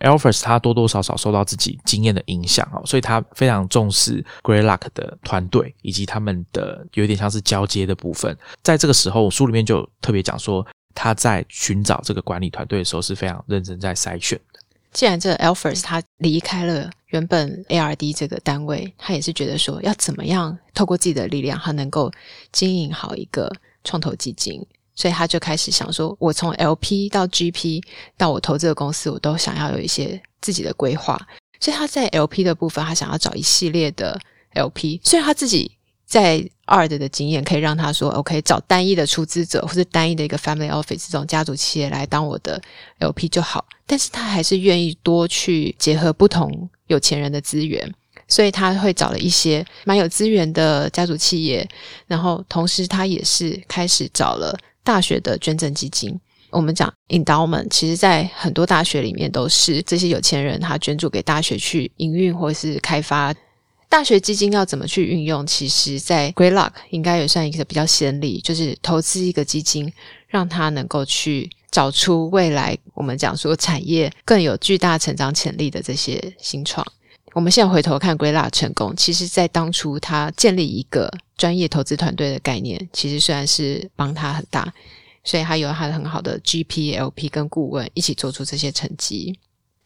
Alphas 他多多少少受到自己经验的影响哦，所以他非常重视 Greylock 的团队以及他们的有点像是交接的部分。在这个时候，书里面就特别讲说，他在寻找这个管理团队的时候是非常认真在筛选的。
既然这 Alphas 他离开了原本 ARD 这个单位，他也是觉得说，要怎么样透过自己的力量，他能够经营好一个创投基金。所以他就开始想说，我从 LP 到 GP 到我投资的公司，我都想要有一些自己的规划。所以他在 LP 的部分，他想要找一系列的 LP。虽然他自己在 ARD 的经验可以让他说，OK，找单一的出资者或者单一的一个 Family Office 这种家族企业来当我的 LP 就好。但是他还是愿意多去结合不同有钱人的资源，所以他会找了一些蛮有资源的家族企业，然后同时他也是开始找了。大学的捐赠基金，我们讲 endowment，其实在很多大学里面都是这些有钱人他捐助给大学去营运或是开发。大学基金要怎么去运用？其实，在 Greylock 应该也算一个比较先例，就是投资一个基金，让他能够去找出未来我们讲说产业更有巨大成长潜力的这些新创。我们现在回头看归纳成功，其实在当初他建立一个专业投资团队的概念，其实虽然是帮他很大，所以他有他的很好的 GP、LP 跟顾问一起做出这些成绩。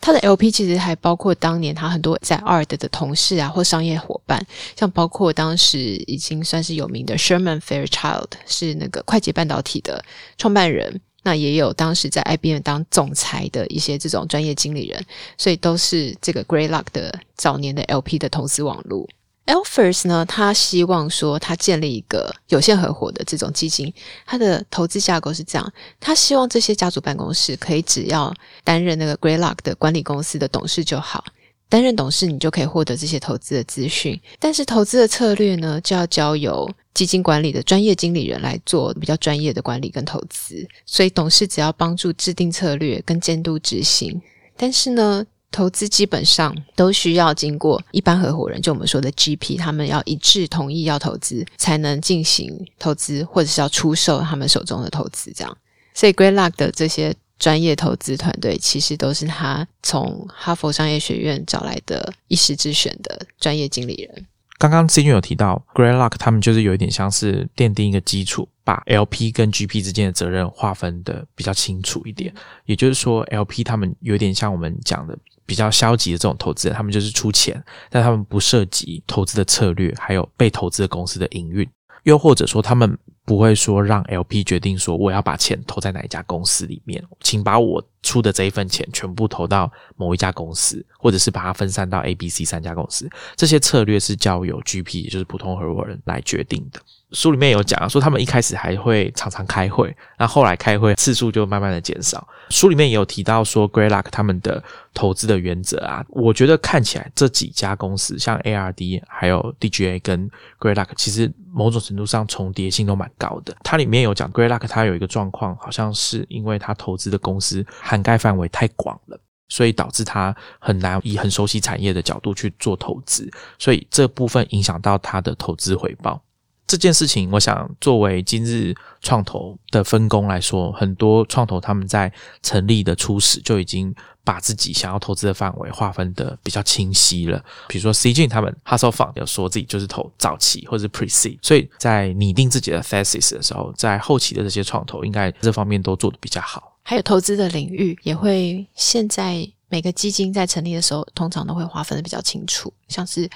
他的 LP 其实还包括当年他很多在 ARD 的同事啊，或商业伙伴，像包括当时已经算是有名的 Sherman Fairchild，是那个快捷半导体的创办人。那也有当时在 IBM 当总裁的一些这种专业经理人，所以都是这个 Greylock 的早年的 LP 的投资网络。Alphers 呢，他希望说他建立一个有限合伙的这种基金，他的投资架构是这样，他希望这些家族办公室可以只要担任那个 Greylock 的管理公司的董事就好。担任董事，你就可以获得这些投资的资讯。但是投资的策略呢，就要交由基金管理的专业经理人来做比较专业的管理跟投资。所以董事只要帮助制定策略跟监督执行。但是呢，投资基本上都需要经过一般合伙人，就我们说的 GP，他们要一致同意要投资，才能进行投资，或者是要出售他们手中的投资。这样，所以 Great Luck 的这些。专业投资团队其实都是他从哈佛商业学院找来的一时之选的专业经理人。
刚刚 C 君有提到，Greylock 他们就是有一点像是奠定一个基础，把 LP 跟 GP 之间的责任划分的比较清楚一点。也就是说，LP 他们有点像我们讲的比较消极的这种投资人，他们就是出钱，但他们不涉及投资的策略，还有被投资的公司的营运，又或者说他们。不会说让 LP 决定说我要把钱投在哪一家公司里面，请把我出的这一份钱全部投到某一家公司，或者是把它分散到 A、B、C 三家公司。这些策略是交由 GP，也就是普通合伙人来决定的。书里面有讲啊说，他们一开始还会常常开会，那后来开会次数就慢慢的减少。书里面也有提到说，Greylock 他们的投资的原则啊，我觉得看起来这几家公司，像 ARD 还有 DGA 跟 Greylock，其实某种程度上重叠性都蛮高的。它里面有讲 Greylock 它有一个状况，好像是因为它投资的公司涵盖范围太广了，所以导致它很难以很熟悉产业的角度去做投资，所以这部分影响到它的投资回报。这件事情，我想作为今日创投的分工来说，很多创投他们在成立的初始就已经把自己想要投资的范围划分的比较清晰了。比如说 C G 他们 Hustle Fund 有说自己就是投早期或者是 Pre C，所以在拟定自己的 thesis 的时候，在后期的这些创投应该这方面都做得比较好。
还有投资的领域也会现在。每个基金在成立的时候，通常都会划分的比较清楚，像是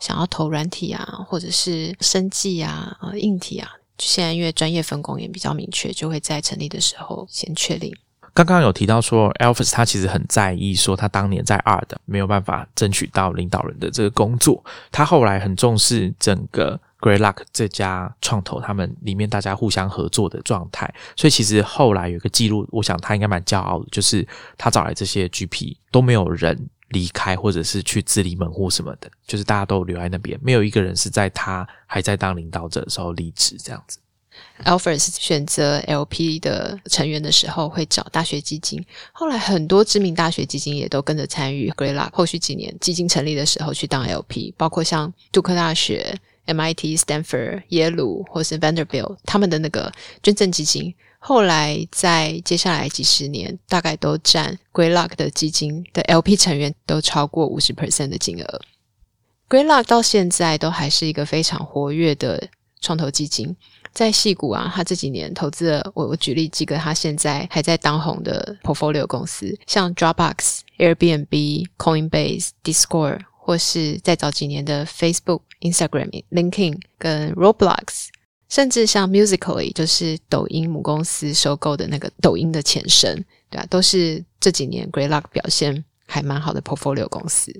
想要投软体啊，或者是生技啊、呃硬体啊，现在因为专业分工也比较明确，就会在成立的时候先确定。
刚刚有提到说 a l p h a s 他其实很在意说他当年在 R 的没有办法争取到领导人的这个工作，他后来很重视整个。Greylock 这家创投，他们里面大家互相合作的状态，所以其实后来有一个记录，我想他应该蛮骄傲的，就是他找来这些 GP 都没有人离开，或者是去自立门户什么的，就是大家都留在那边，没有一个人是在他还在当领导者的时候离职这样子。
Alphers 选择 LP 的成员的时候会找大学基金，后来很多知名大学基金也都跟着参与 Greylock，后续几年基金成立的时候去当 LP，包括像杜克大学。MIT、Stanford、耶鲁或是 Vanderbilt，他们的那个捐赠基金，后来在接下来几十年，大概都占 Greylock 的基金的 LP 成员都超过五十 percent 的金额。Greylock 到现在都还是一个非常活跃的创投基金，在戏谷啊，他这几年投资了，我我举例几个他现在还在当红的 portfolio 公司，像 Dropbox、Airbnb、Coinbase、Discord。或是再早几年的 Facebook、Instagram、LinkedIn 跟 Roblox，甚至像 Musically，就是抖音母公司收购的那个抖音的前身，对吧？都是这几年 Greylock 表现还蛮好的 portfolio 公司。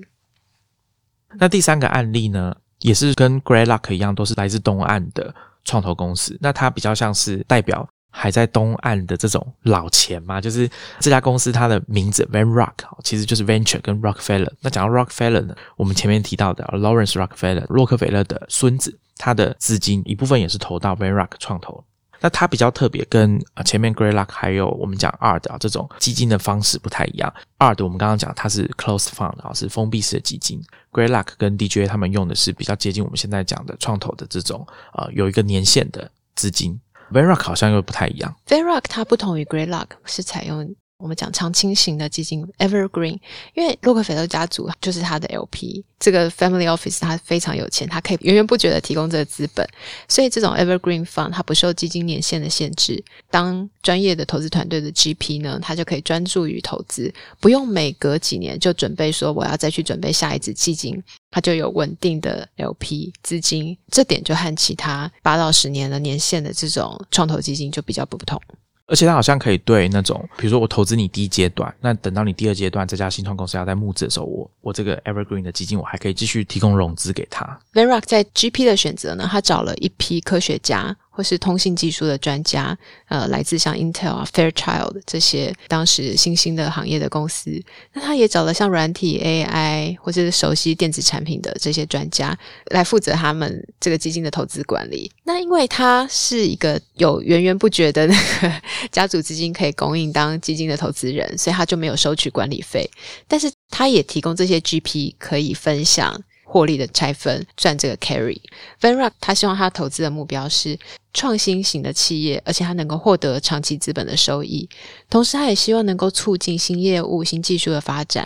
那第三个案例呢，也是跟 Greylock 一样，都是来自东岸的创投公司。那它比较像是代表。还在东岸的这种老钱嘛，就是这家公司它的名字 Van Rock，其实就是 Venture 跟 Rockefeller。那讲到 Rockefeller 呢，我们前面提到的 Lawrence Rockefeller，洛克菲勒的孙子，他的资金一部分也是投到 Van Rock 创投。那它比较特别，跟啊前面 Greylock 还有我们讲 ARD 啊这种基金的方式不太一样。ARD 我们刚刚讲它是 Closed Fund 啊，是封闭式的基金。Greylock 跟 DGA 他们用的是比较接近我们现在讲的创投的这种呃有一个年限的资金。Verock 好像又不太一样。
Verock 它不同于 Greylock，是采用。我们讲长青型的基金 Evergreen，因为洛克菲勒家族就是他的 LP，这个 Family Office 他非常有钱，他可以源源不绝的提供这个资本，所以这种 Evergreen Fund 它不受基金年限的限制。当专业的投资团队的 GP 呢，他就可以专注于投资，不用每隔几年就准备说我要再去准备下一支基金，他就有稳定的 LP 资金。这点就和其他八到十年的年限的这种创投基金就比较不同。
而且它好像可以对那种，比如说我投资你第一阶段，那等到你第二阶段这家新创公司要在募资的时候，我我这个 Evergreen 的基金，我还可以继续提供融资给他。
Venrock 在 GP 的选择呢，他找了一批科学家。或是通信技术的专家，呃，来自像 Intel 啊、Fairchild 这些当时新兴的行业的公司，那他也找了像软体 AI 或者是熟悉电子产品的这些专家来负责他们这个基金的投资管理。那因为他是一个有源源不绝的那个 家族资金可以供应当基金的投资人，所以他就没有收取管理费，但是他也提供这些 GP 可以分享。获利的拆分赚这个 carry。Venrock 他希望他投资的目标是创新型的企业，而且他能够获得长期资本的收益，同时他也希望能够促进新业务、新技术的发展。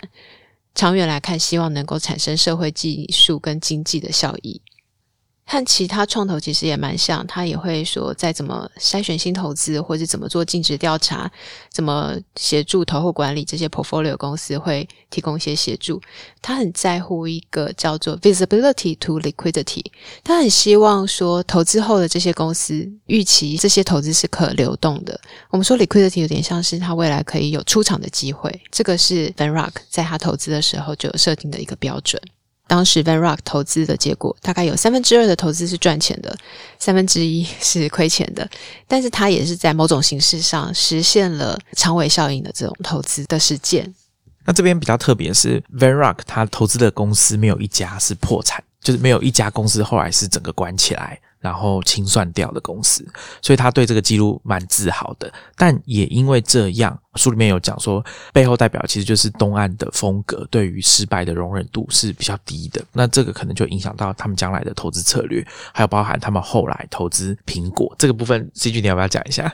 长远来看，希望能够产生社会技术跟经济的效益。和其他创投其实也蛮像，他也会说在怎么筛选新投资，或者怎么做尽职调查，怎么协助投后管理这些 portfolio 公司会提供一些协助。他很在乎一个叫做 visibility to liquidity，他很希望说投资后的这些公司预期这些投资是可流动的。我们说 liquidity 有点像是他未来可以有出场的机会，这个是 Venrock 在他投资的时候就有设定的一个标准。当时 Van Rock 投资的结果，大概有三分之二的投资是赚钱的，三分之一是亏钱的。但是他也是在某种形式上实现了长尾效应的这种投资的实践。
那这边比较特别是，Van Rock 他投资的公司没有一家是破产，就是没有一家公司后来是整个关起来。然后清算掉的公司，所以他对这个记录蛮自豪的。但也因为这样，书里面有讲说，背后代表其实就是东岸的风格，对于失败的容忍度是比较低的。那这个可能就影响到他们将来的投资策略，还有包含他们后来投资苹果这个部分。C G，你要不要讲一下？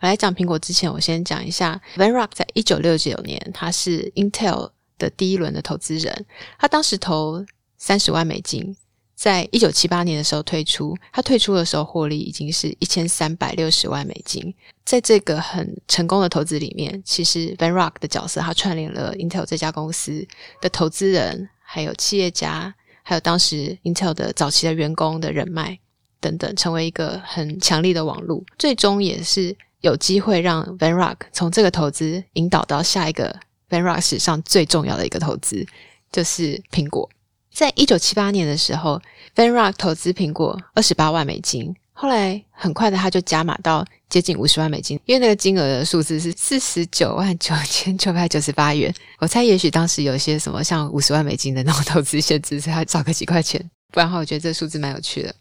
我来讲苹果之前，我先讲一下 Van Rock 在一九六九年，他是 Intel 的第一轮的投资人，他当时投三十万美金。在一九七八年的时候退出，他退出的时候获利已经是一千三百六十万美金。在这个很成功的投资里面，其实 Van Rock 的角色，他串联了 Intel 这家公司的投资人，还有企业家，还有当时 Intel 的早期的员工的人脉等等，成为一个很强力的网络。最终也是有机会让 Van Rock 从这个投资引导到下一个 Van Rock 史上最重要的一个投资，就是苹果。在一九七八年的时候，Venrock 投资苹果二十八万美金，后来很快的他就加码到接近五十万美金，因为那个金额的数字是四十九万九千九百九十八元。我猜也许当时有些什么像五十万美金的那种投资限制，所以他找个几块钱。不然的话，我觉得这个数字蛮有趣的。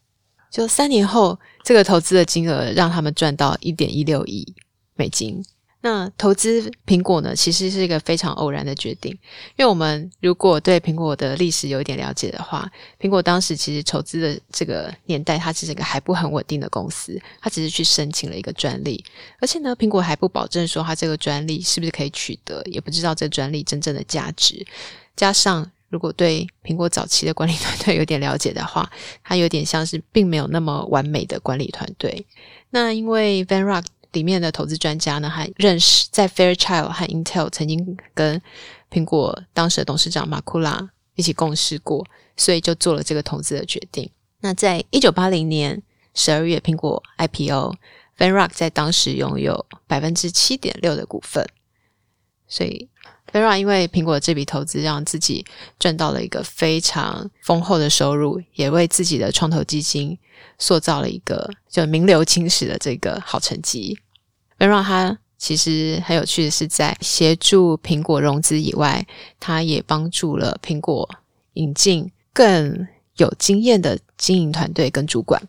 就三年后，这个投资的金额让他们赚到一点一六亿美金。那投资苹果呢，其实是一个非常偶然的决定，因为我们如果对苹果的历史有一点了解的话，苹果当时其实筹资的这个年代，它是一个还不很稳定的公司，它只是去申请了一个专利，而且呢，苹果还不保证说它这个专利是不是可以取得，也不知道这专利真正的价值。加上如果对苹果早期的管理团队有点了解的话，它有点像是并没有那么完美的管理团队。那因为 Van Rock。里面的投资专家呢，还认识在 Fairchild 和 Intel 曾经跟苹果当时的董事长马库拉一起共事过，所以就做了这个投资的决定。那在一九八零年十二月，苹果 IPO，Venrock 在当时拥有百分之七点六的股份，所以 Vera 因为苹果这笔投资，让自己赚到了一个非常丰厚的收入，也为自己的创投基金。塑造了一个就名留青史的这个好成绩。而让他其实很有趣的是，在协助苹果融资以外，他也帮助了苹果引进更有经验的经营团队跟主管，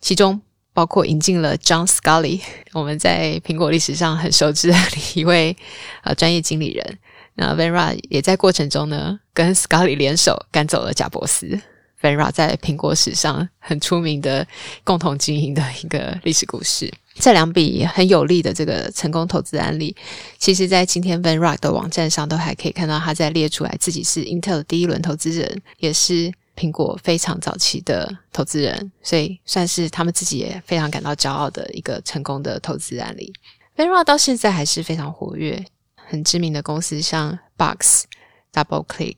其中包括引进了 John Scully，我们在苹果历史上很熟知的一位呃专业经理人。那 Venra 也在过程中呢，跟 Scully 联手赶走了贾伯斯。Venra 在苹果史上很出名的共同经营的一个历史故事，这两笔很有利的这个成功投资案例，其实在今天 Venra 的网站上都还可以看到他在列出来自己是 Intel 第一轮投资人，也是苹果非常早期的投资人，所以算是他们自己也非常感到骄傲的一个成功的投资案例。Venra 到现在还是非常活跃，很知名的公司像 Box、Double Click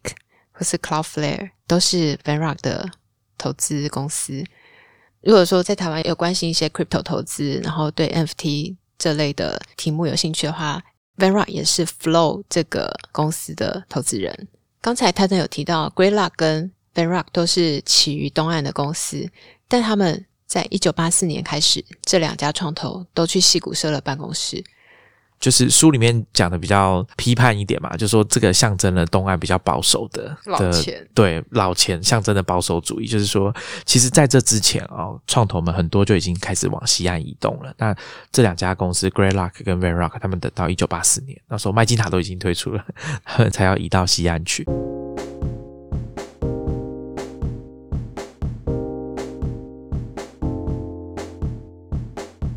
或是 Cloudflare。都是 Venrock 的投资公司。如果说在台湾有关心一些 crypto 投资，然后对 NFT 这类的题目有兴趣的话，Venrock 也是 Flow 这个公司的投资人。刚才泰 n 有提到，Greylock 跟 Venrock 都是起于东岸的公司，但他们在一九八四年开始，这两家创投都去戏谷设了办公室。
就是书里面讲的比较批判一点嘛，就说这个象征了东岸比较保守的
老钱，
对老钱象征的保守主义。就是说，其实在这之前哦，创投们很多就已经开始往西岸移动了。那这两家公司 Greylock 跟 Verrock，他们等到一九八四年，那时候麦金塔都已经推出了，他们才要移到西岸去。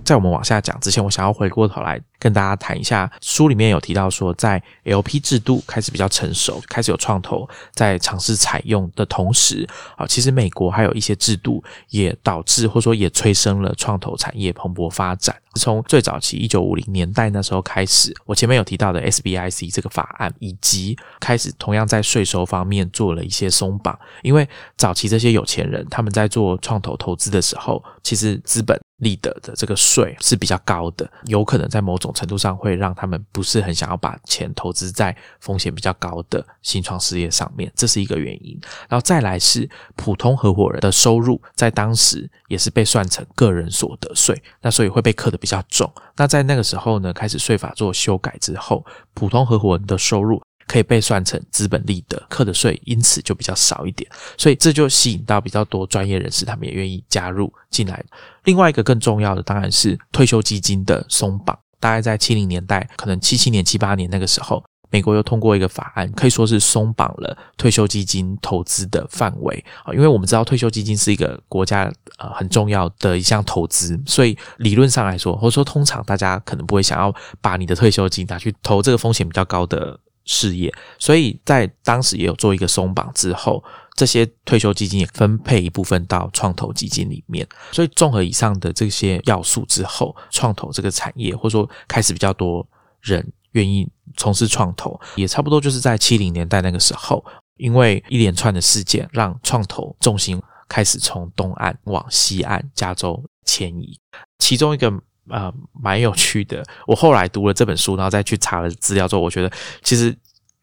在我们往下讲之前，我想要回过头来跟大家谈一下，书里面有提到说，在 LP 制度开始比较成熟，开始有创投在尝试采用的同时，啊，其实美国还有一些制度也导致或者说也催生了创投产业蓬勃发展。从最早期一九五零年代那时候开始，我前面有提到的 SBIC 这个法案，以及开始同样在税收方面做了一些松绑，因为早期这些有钱人他们在做创投投资的时候，其实资本。利得的这个税是比较高的，有可能在某种程度上会让他们不是很想要把钱投资在风险比较高的新创事业上面，这是一个原因。然后再来是普通合伙人的收入，在当时也是被算成个人所得税，那所以会被课的比较重。那在那个时候呢，开始税法做修改之后，普通合伙人的收入。可以被算成资本利得，课的税因此就比较少一点，所以这就吸引到比较多专业人士，他们也愿意加入进来。另外一个更重要的当然是退休基金的松绑，大概在七零年代，可能七七年、七八年那个时候，美国又通过一个法案，可以说是松绑了退休基金投资的范围啊。因为我们知道退休基金是一个国家呃很重要的一项投资，所以理论上来说，或者说通常大家可能不会想要把你的退休金拿去投这个风险比较高的。事业，所以在当时也有做一个松绑之后，这些退休基金也分配一部分到创投基金里面。所以综合以上的这些要素之后，创投这个产业或者说开始比较多人愿意从事创投，也差不多就是在七零年代那个时候，因为一连串的事件，让创投重心开始从东岸往西岸加州迁移，其中一个。呃，蛮有趣的。我后来读了这本书，然后再去查了资料之后，我觉得其实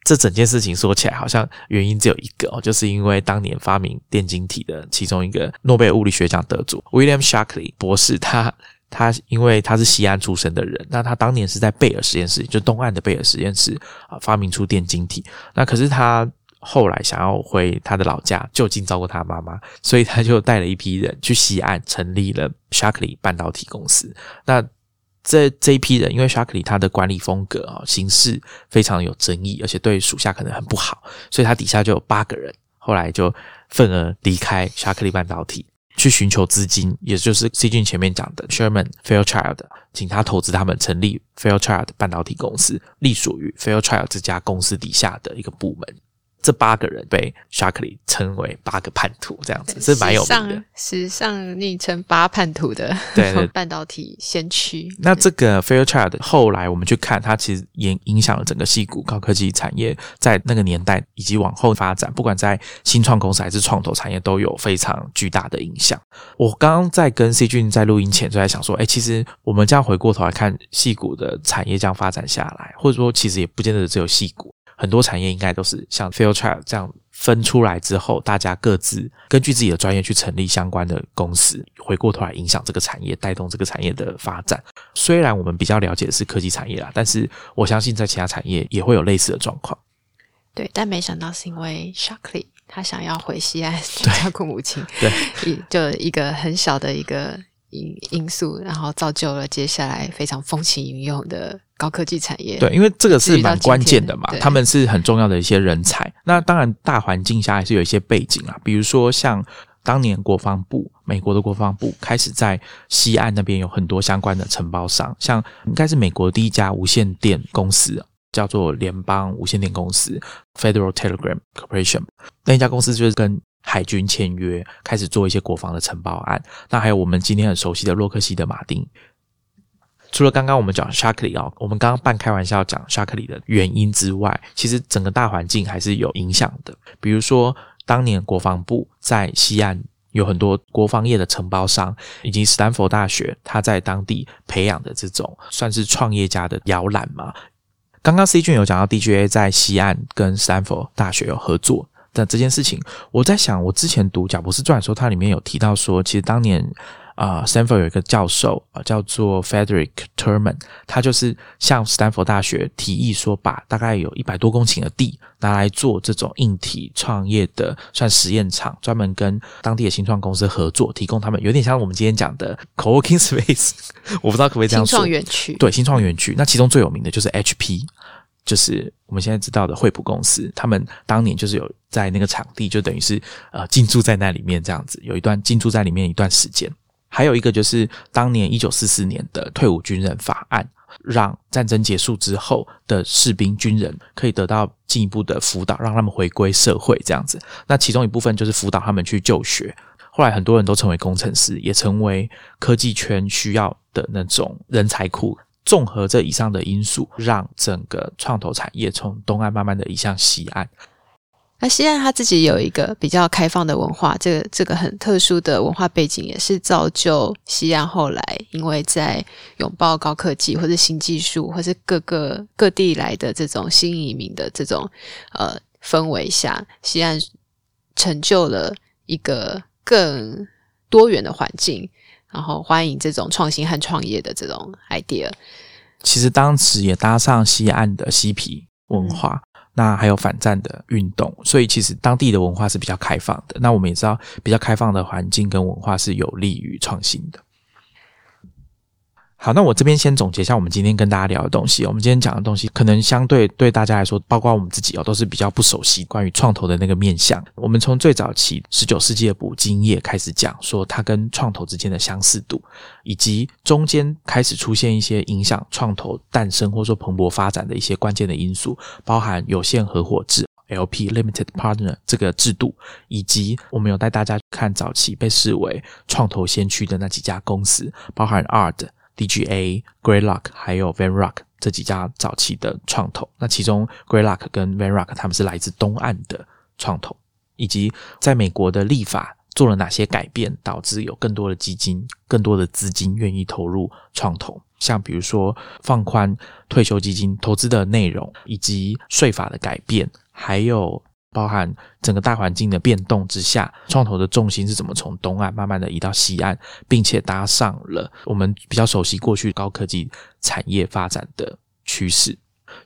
这整件事情说起来，好像原因只有一个哦，就是因为当年发明电晶体的其中一个诺贝尔物理学奖得主 William Shockley 博士，他他因为他是西安出生的人，那他当年是在贝尔实验室，就东岸的贝尔实验室啊，发明出电晶体。那可是他。后来想要回他的老家就近照顾他妈妈，所以他就带了一批人去西岸成立了 Shockley 半导体公司。那这这一批人，因为 Shockley 他的管理风格啊，行事非常有争议，而且对属下可能很不好，所以他底下就有八个人，后来就愤而离开 Shockley 半导体，去寻求资金，也就是 C 君前面讲的 Sherman Fairchild，请他投资他们成立 Fairchild 半导体公司，隶属于 Fairchild 这家公司底下的一个部门。这八个人被 Shockley 称为八个叛徒，这样子是蛮有名的。
史上昵称八叛徒的
对
半导体先驱。
那这个 Fairchild 后来我们去看，它其实也影响了整个戏骨高科技产业，在那个年代以及往后发展，不管在新创公司还是创投产业，都有非常巨大的影响。我刚刚在跟 C 君在录音前就在想说，哎，其实我们这样回过头来看戏骨的产业这样发展下来，或者说其实也不见得只有戏骨。很多产业应该都是像 Fairchild 这样分出来之后，大家各自根据自己的专业去成立相关的公司，回过头来影响这个产业，带动这个产业的发展。虽然我们比较了解的是科技产业啦，但是我相信在其他产业也会有类似的状况。
对，但没想到是因为 Shockley 他想要回西安照顾母亲，
对，
就一个很小的一个因因素，然后造就了接下来非常风起云涌的。高科技产业
对，因为这个是蛮关键的嘛，他们是很重要的一些人才。那当然，大环境下还是有一些背景啊，比如说像当年国防部，美国的国防部开始在西岸那边有很多相关的承包商，像应该是美国第一家无线电公司，叫做联邦无线电公司 （Federal Telegram Corporation）。那一家公司就是跟海军签约，开始做一些国防的承包案。那还有我们今天很熟悉的洛克希德马丁。除了刚刚我们讲 Shockley 啊，我们刚刚半开玩笑讲 Shockley 的原因之外，其实整个大环境还是有影响的。比如说，当年国防部在西岸有很多国防业的承包商，以及斯坦福大学他在当地培养的这种算是创业家的摇篮嘛。刚刚 C 君有讲到 DGA 在西岸跟斯坦福大学有合作的这件事情，我在想，我之前读贾博士传的时候，它里面有提到说，其实当年。啊，Stanford 有一个教授啊，叫做 Frederick Terman，他就是向斯坦福大学提议说，把大概有一百多公顷的地拿来做这种硬体创业的算实验场，专门跟当地的新创公司合作，提供他们有点像我们今天讲的 co-working space，我不知道可不可以这样说。
新创园区
对新创园区，那其中最有名的就是 HP，就是我们现在知道的惠普公司，他们当年就是有在那个场地，就等于是呃进驻在那里面这样子，有一段进驻在里面一段时间。还有一个就是当年一九四四年的退伍军人法案，让战争结束之后的士兵军人可以得到进一步的辅导，让他们回归社会这样子。那其中一部分就是辅导他们去就学。后来很多人都成为工程师，也成为科技圈需要的那种人才库。综合这以上的因素，让整个创投产业从东岸慢慢的移向西岸。
那西岸他自己有一个比较开放的文化，这个这个很特殊的文化背景，也是造就西岸后来因为在拥抱高科技或者新技术，或是各个各地来的这种新移民的这种呃氛围下，西岸成就了一个更多元的环境，然后欢迎这种创新和创业的这种 idea。
其实当时也搭上西岸的嬉皮文化。那还有反战的运动，所以其实当地的文化是比较开放的。那我们也知道，比较开放的环境跟文化是有利于创新的。好，那我这边先总结一下我们今天跟大家聊的东西。我们今天讲的东西，可能相对对大家来说，包括我们自己哦，都是比较不熟悉关于创投的那个面向。我们从最早期十九世纪的捕鲸业开始讲，说它跟创投之间的相似度，以及中间开始出现一些影响创投诞生或者说蓬勃发展的一些关键的因素，包含有限合伙制 （LP Limited Partner） 这个制度，以及我们有带大家看早期被视为创投先驱的那几家公司，包含 ARD。DGA、Greylock 还有 Vanrock 这几家早期的创投，那其中 Greylock 跟 Vanrock 他们是来自东岸的创投，以及在美国的立法做了哪些改变，导致有更多的基金、更多的资金愿意投入创投，像比如说放宽退休基金投资的内容，以及税法的改变，还有。包含整个大环境的变动之下，创投的重心是怎么从东岸慢慢的移到西岸，并且搭上了我们比较熟悉过去高科技产业发展的趋势。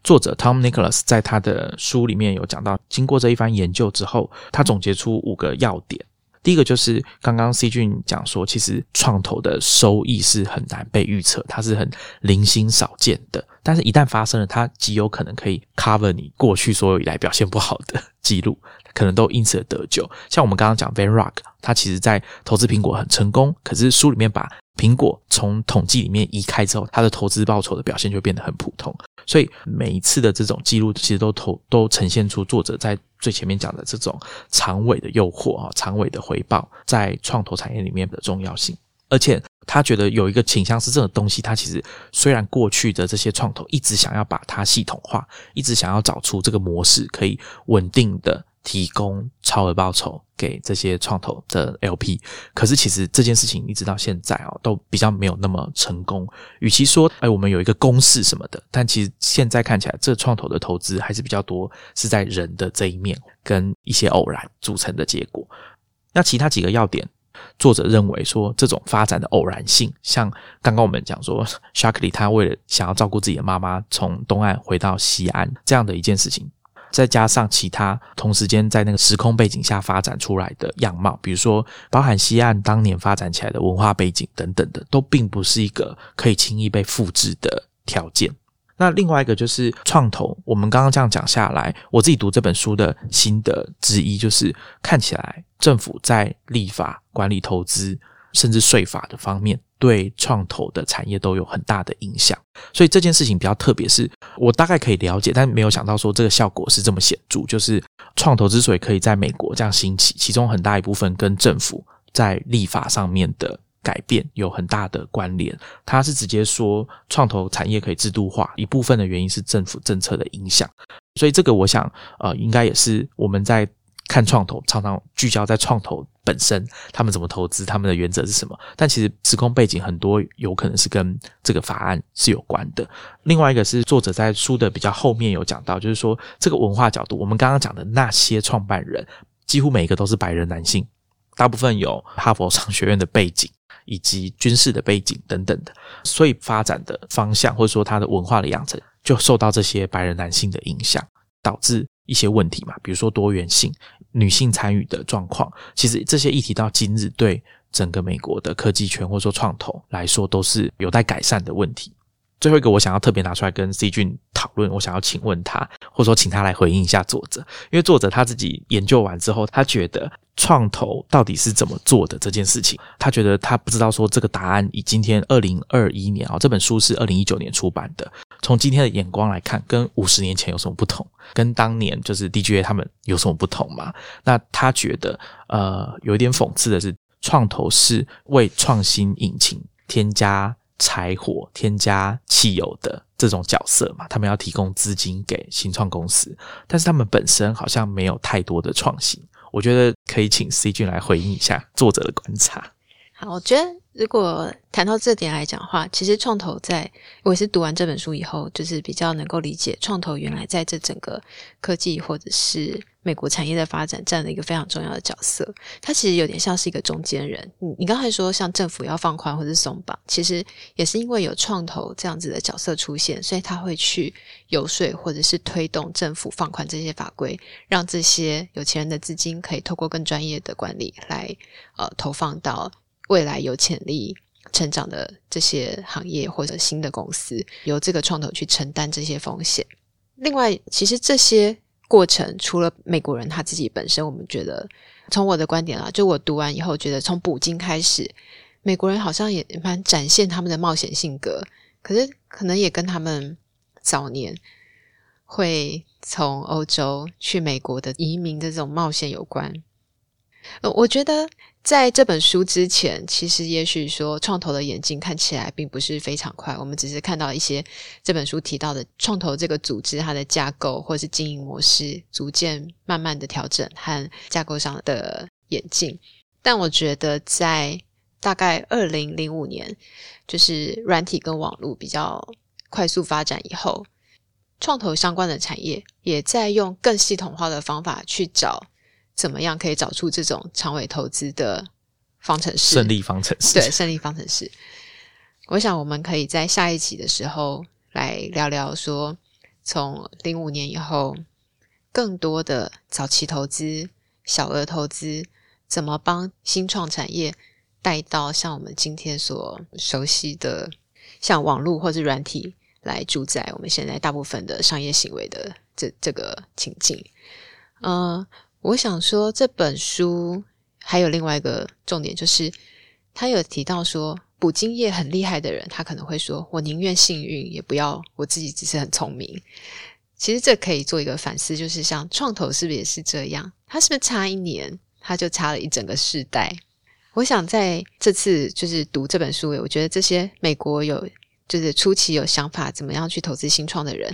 作者 Tom Nicholas 在他的书里面有讲到，经过这一番研究之后，他总结出五个要点。第一个就是刚刚 C 君讲说，其实创投的收益是很难被预测，它是很零星少见的。但是，一旦发生了，它极有可能可以 cover 你过去所有以来表现不好的记录，可能都因此而得救。像我们刚刚讲 Van Rock，它其实在投资苹果很成功，可是书里面把苹果从统计里面移开之后，它的投资报酬的表现就变得很普通。所以每一次的这种记录，其实都投都呈现出作者在最前面讲的这种长尾的诱惑啊，长尾的回报在创投产业里面的重要性。而且他觉得有一个倾向是，这种东西它其实虽然过去的这些创投一直想要把它系统化，一直想要找出这个模式可以稳定的。提供超额报酬给这些创投的 LP，可是其实这件事情一直到现在哦，都比较没有那么成功。与其说哎，我们有一个公式什么的，但其实现在看起来，这创投的投资还是比较多是在人的这一面，跟一些偶然组成的结果。那其他几个要点，作者认为说，这种发展的偶然性，像刚刚我们讲说，Sharkley 他为了想要照顾自己的妈妈，从东岸回到西岸这样的一件事情。再加上其他同时间在那个时空背景下发展出来的样貌，比如说包含西岸当年发展起来的文化背景等等的，都并不是一个可以轻易被复制的条件。那另外一个就是创投，我们刚刚这样讲下来，我自己读这本书的心得之一就是，看起来政府在立法、管理、投资，甚至税法的方面。对创投的产业都有很大的影响，所以这件事情比较特别，是我大概可以了解，但没有想到说这个效果是这么显著。就是创投之所以可以在美国这样兴起，其中很大一部分跟政府在立法上面的改变有很大的关联。他是直接说创投产业可以制度化，一部分的原因是政府政策的影响。所以这个我想，呃，应该也是我们在看创投，常常聚焦在创投本身，他们怎么投资，他们的原则是什么。但其实时空背景很多有可能是跟这个法案是有关的。另外一个是作者在书的比较后面有讲到，就是说这个文化角度，我们刚刚讲的那些创办人，几乎每一个都是白人男性，大部分有哈佛商学院的背景。以及军事的背景等等的，所以发展的方向或者说他的文化的养成，就受到这些白人男性的影响，导致一些问题嘛，比如说多元性、女性参与的状况。其实这些议题到今日，对整个美国的科技圈或者说创投来说，都是有待改善的问题。最后一个，我想要特别拿出来跟 C 君讨论，我想要请问他，或者说请他来回应一下作者，因为作者他自己研究完之后，他觉得创投到底是怎么做的这件事情，他觉得他不知道说这个答案以今天二零二一年啊，这本书是二零一九年出版的，从今天的眼光来看，跟五十年前有什么不同？跟当年就是 DGA 他们有什么不同吗？那他觉得呃，有一点讽刺的是，创投是为创新引擎添加。柴火添加汽油的这种角色嘛，他们要提供资金给新创公司，但是他们本身好像没有太多的创新。我觉得可以请 C 君来回应一下作者的观察。
好，我觉得如果谈到这点来讲的话，其实创投在我是读完这本书以后，就是比较能够理解创投原来在这整个科技或者是。美国产业的发展占了一个非常重要的角色，它其实有点像是一个中间人。你你刚才说像政府要放宽或者松绑，其实也是因为有创投这样子的角色出现，所以他会去游说或者是推动政府放宽这些法规，让这些有钱人的资金可以透过更专业的管理来呃投放到未来有潜力成长的这些行业或者新的公司，由这个创投去承担这些风险。另外，其实这些。过程除了美国人他自己本身，我们觉得从我的观点啊，就我读完以后觉得，从捕鲸开始，美国人好像也蛮展现他们的冒险性格，可是可能也跟他们早年会从欧洲去美国的移民的这种冒险有关。呃，我觉得。在这本书之前，其实也许说创投的眼镜看起来并不是非常快。我们只是看到一些这本书提到的创投这个组织它的架构或是经营模式逐渐慢慢的调整和架构上的演进。但我觉得在大概二零零五年，就是软体跟网络比较快速发展以后，创投相关的产业也在用更系统化的方法去找。怎么样可以找出这种长尾投资的方程式？
胜利方程式，
对，胜利方程式。我想我们可以在下一期的时候来聊聊，说从零五年以后，更多的早期投资、小额投资，怎么帮新创产业带到像我们今天所熟悉的，像网络或者软体来主宰我们现在大部分的商业行为的这这个情境，嗯。我想说，这本书还有另外一个重点，就是他有提到说，捕鲸业很厉害的人，他可能会说：“我宁愿幸运，也不要我自己只是很聪明。”其实这可以做一个反思，就是像创投是不是也是这样？他是不是差一年，他就差了一整个世代？我想在这次就是读这本书，我觉得这些美国有就是初期有想法怎么样去投资新创的人。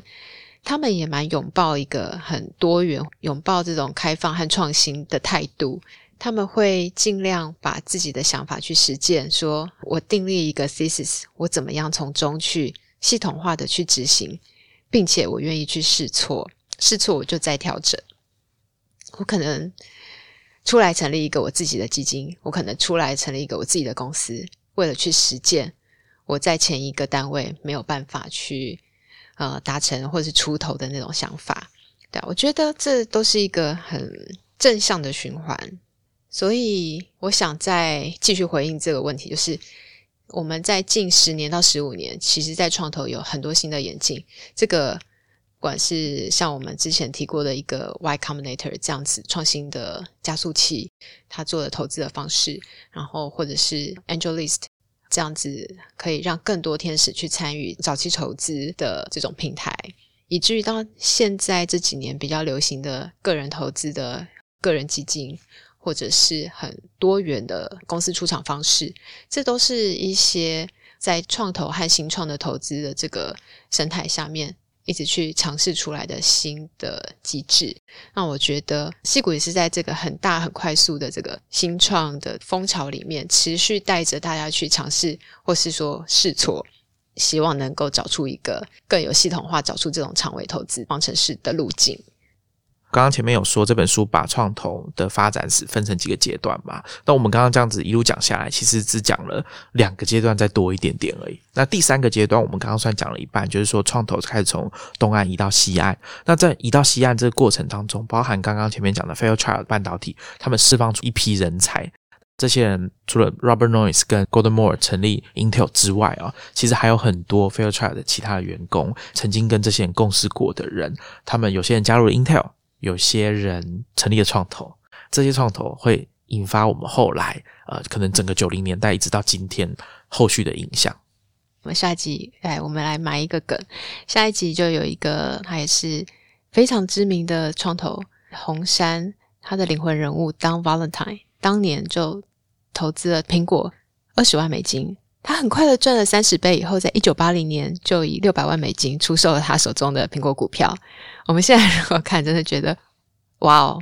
他们也蛮拥抱一个很多元、拥抱这种开放和创新的态度。他们会尽量把自己的想法去实践，说我订立一个 thesis，我怎么样从中去系统化的去执行，并且我愿意去试错，试错我就再调整。我可能出来成立一个我自己的基金，我可能出来成立一个我自己的公司，为了去实践我在前一个单位没有办法去。呃，达成或者是出头的那种想法，对我觉得这都是一个很正向的循环。所以，我想再继续回应这个问题，就是我们在近十年到十五年，其实，在创投有很多新的演进。这个，不管是像我们之前提过的一个 Y Combinator 这样子创新的加速器，它做的投资的方式，然后或者是 AngelList。这样子可以让更多天使去参与早期筹资的这种平台，以至于到现在这几年比较流行的个人投资的个人基金，或者是很多元的公司出场方式，这都是一些在创投和新创的投资的这个生态下面一直去尝试出来的新的机制。那我觉得戏骨也是在这个很大很快速的这个新创的风潮里面，持续带着大家去尝试，或是说试错，希望能够找出一个更有系统化，找出这种长尾投资方程式的路径。
刚刚前面有说这本书把创投的发展史分成几个阶段嘛？那我们刚刚这样子一路讲下来，其实只讲了两个阶段，再多一点点而已。那第三个阶段，我们刚刚算讲了一半，就是说创投开始从东岸移到西岸。那在移到西岸这个过程当中，包含刚刚前面讲的 Fairchild 半导体，他们释放出一批人才。这些人除了 Robert Noyce 跟 Gordon Moore 成立 Intel 之外啊，其实还有很多 Fairchild 的其他的员工，曾经跟这些人共事过的人，他们有些人加入了 Intel。有些人成立了创投，这些创投会引发我们后来呃，可能整个九零年代一直到今天后续的影响。
我们下一集哎，我们来埋一个梗。下一集就有一个，他也是非常知名的创投红杉，他的灵魂人物当 Valentine，当年就投资了苹果二十万美金，他很快的赚了三十倍，以后在一九八零年就以六百万美金出售了他手中的苹果股票。我们现在如果看，真的觉得哇哦！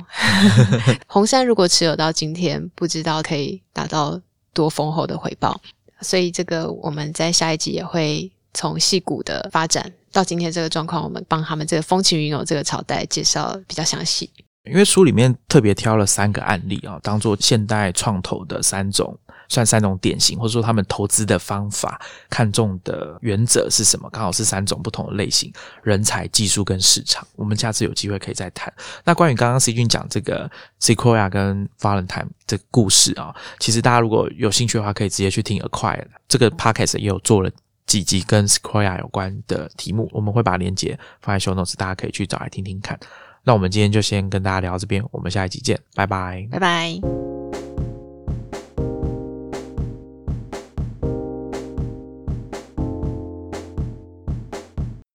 红杉如果持有到今天，不知道可以达到多丰厚的回报。所以，这个我们在下一集也会从戏骨的发展到今天这个状况，我们帮他们这个风起云涌这个朝代介绍比较详细。
因为书里面特别挑了三个案例啊，当做现代创投的三种。算三种典型，或者说他们投资的方法、看重的原则是什么？刚好是三种不同的类型：人才、技术跟市场。我们下次有机会可以再谈。那关于刚刚 C 君讲这个 Sequoia 跟 Valentine 这个故事啊，其实大家如果有兴趣的话，可以直接去听 Acquire 这个 Podcast 也有做了几集跟 Sequoia 有关的题目，我们会把链接放在 Show Notes，大家可以去找来听听看。那我们今天就先跟大家聊到这边，我们下一集见，拜拜，
拜拜。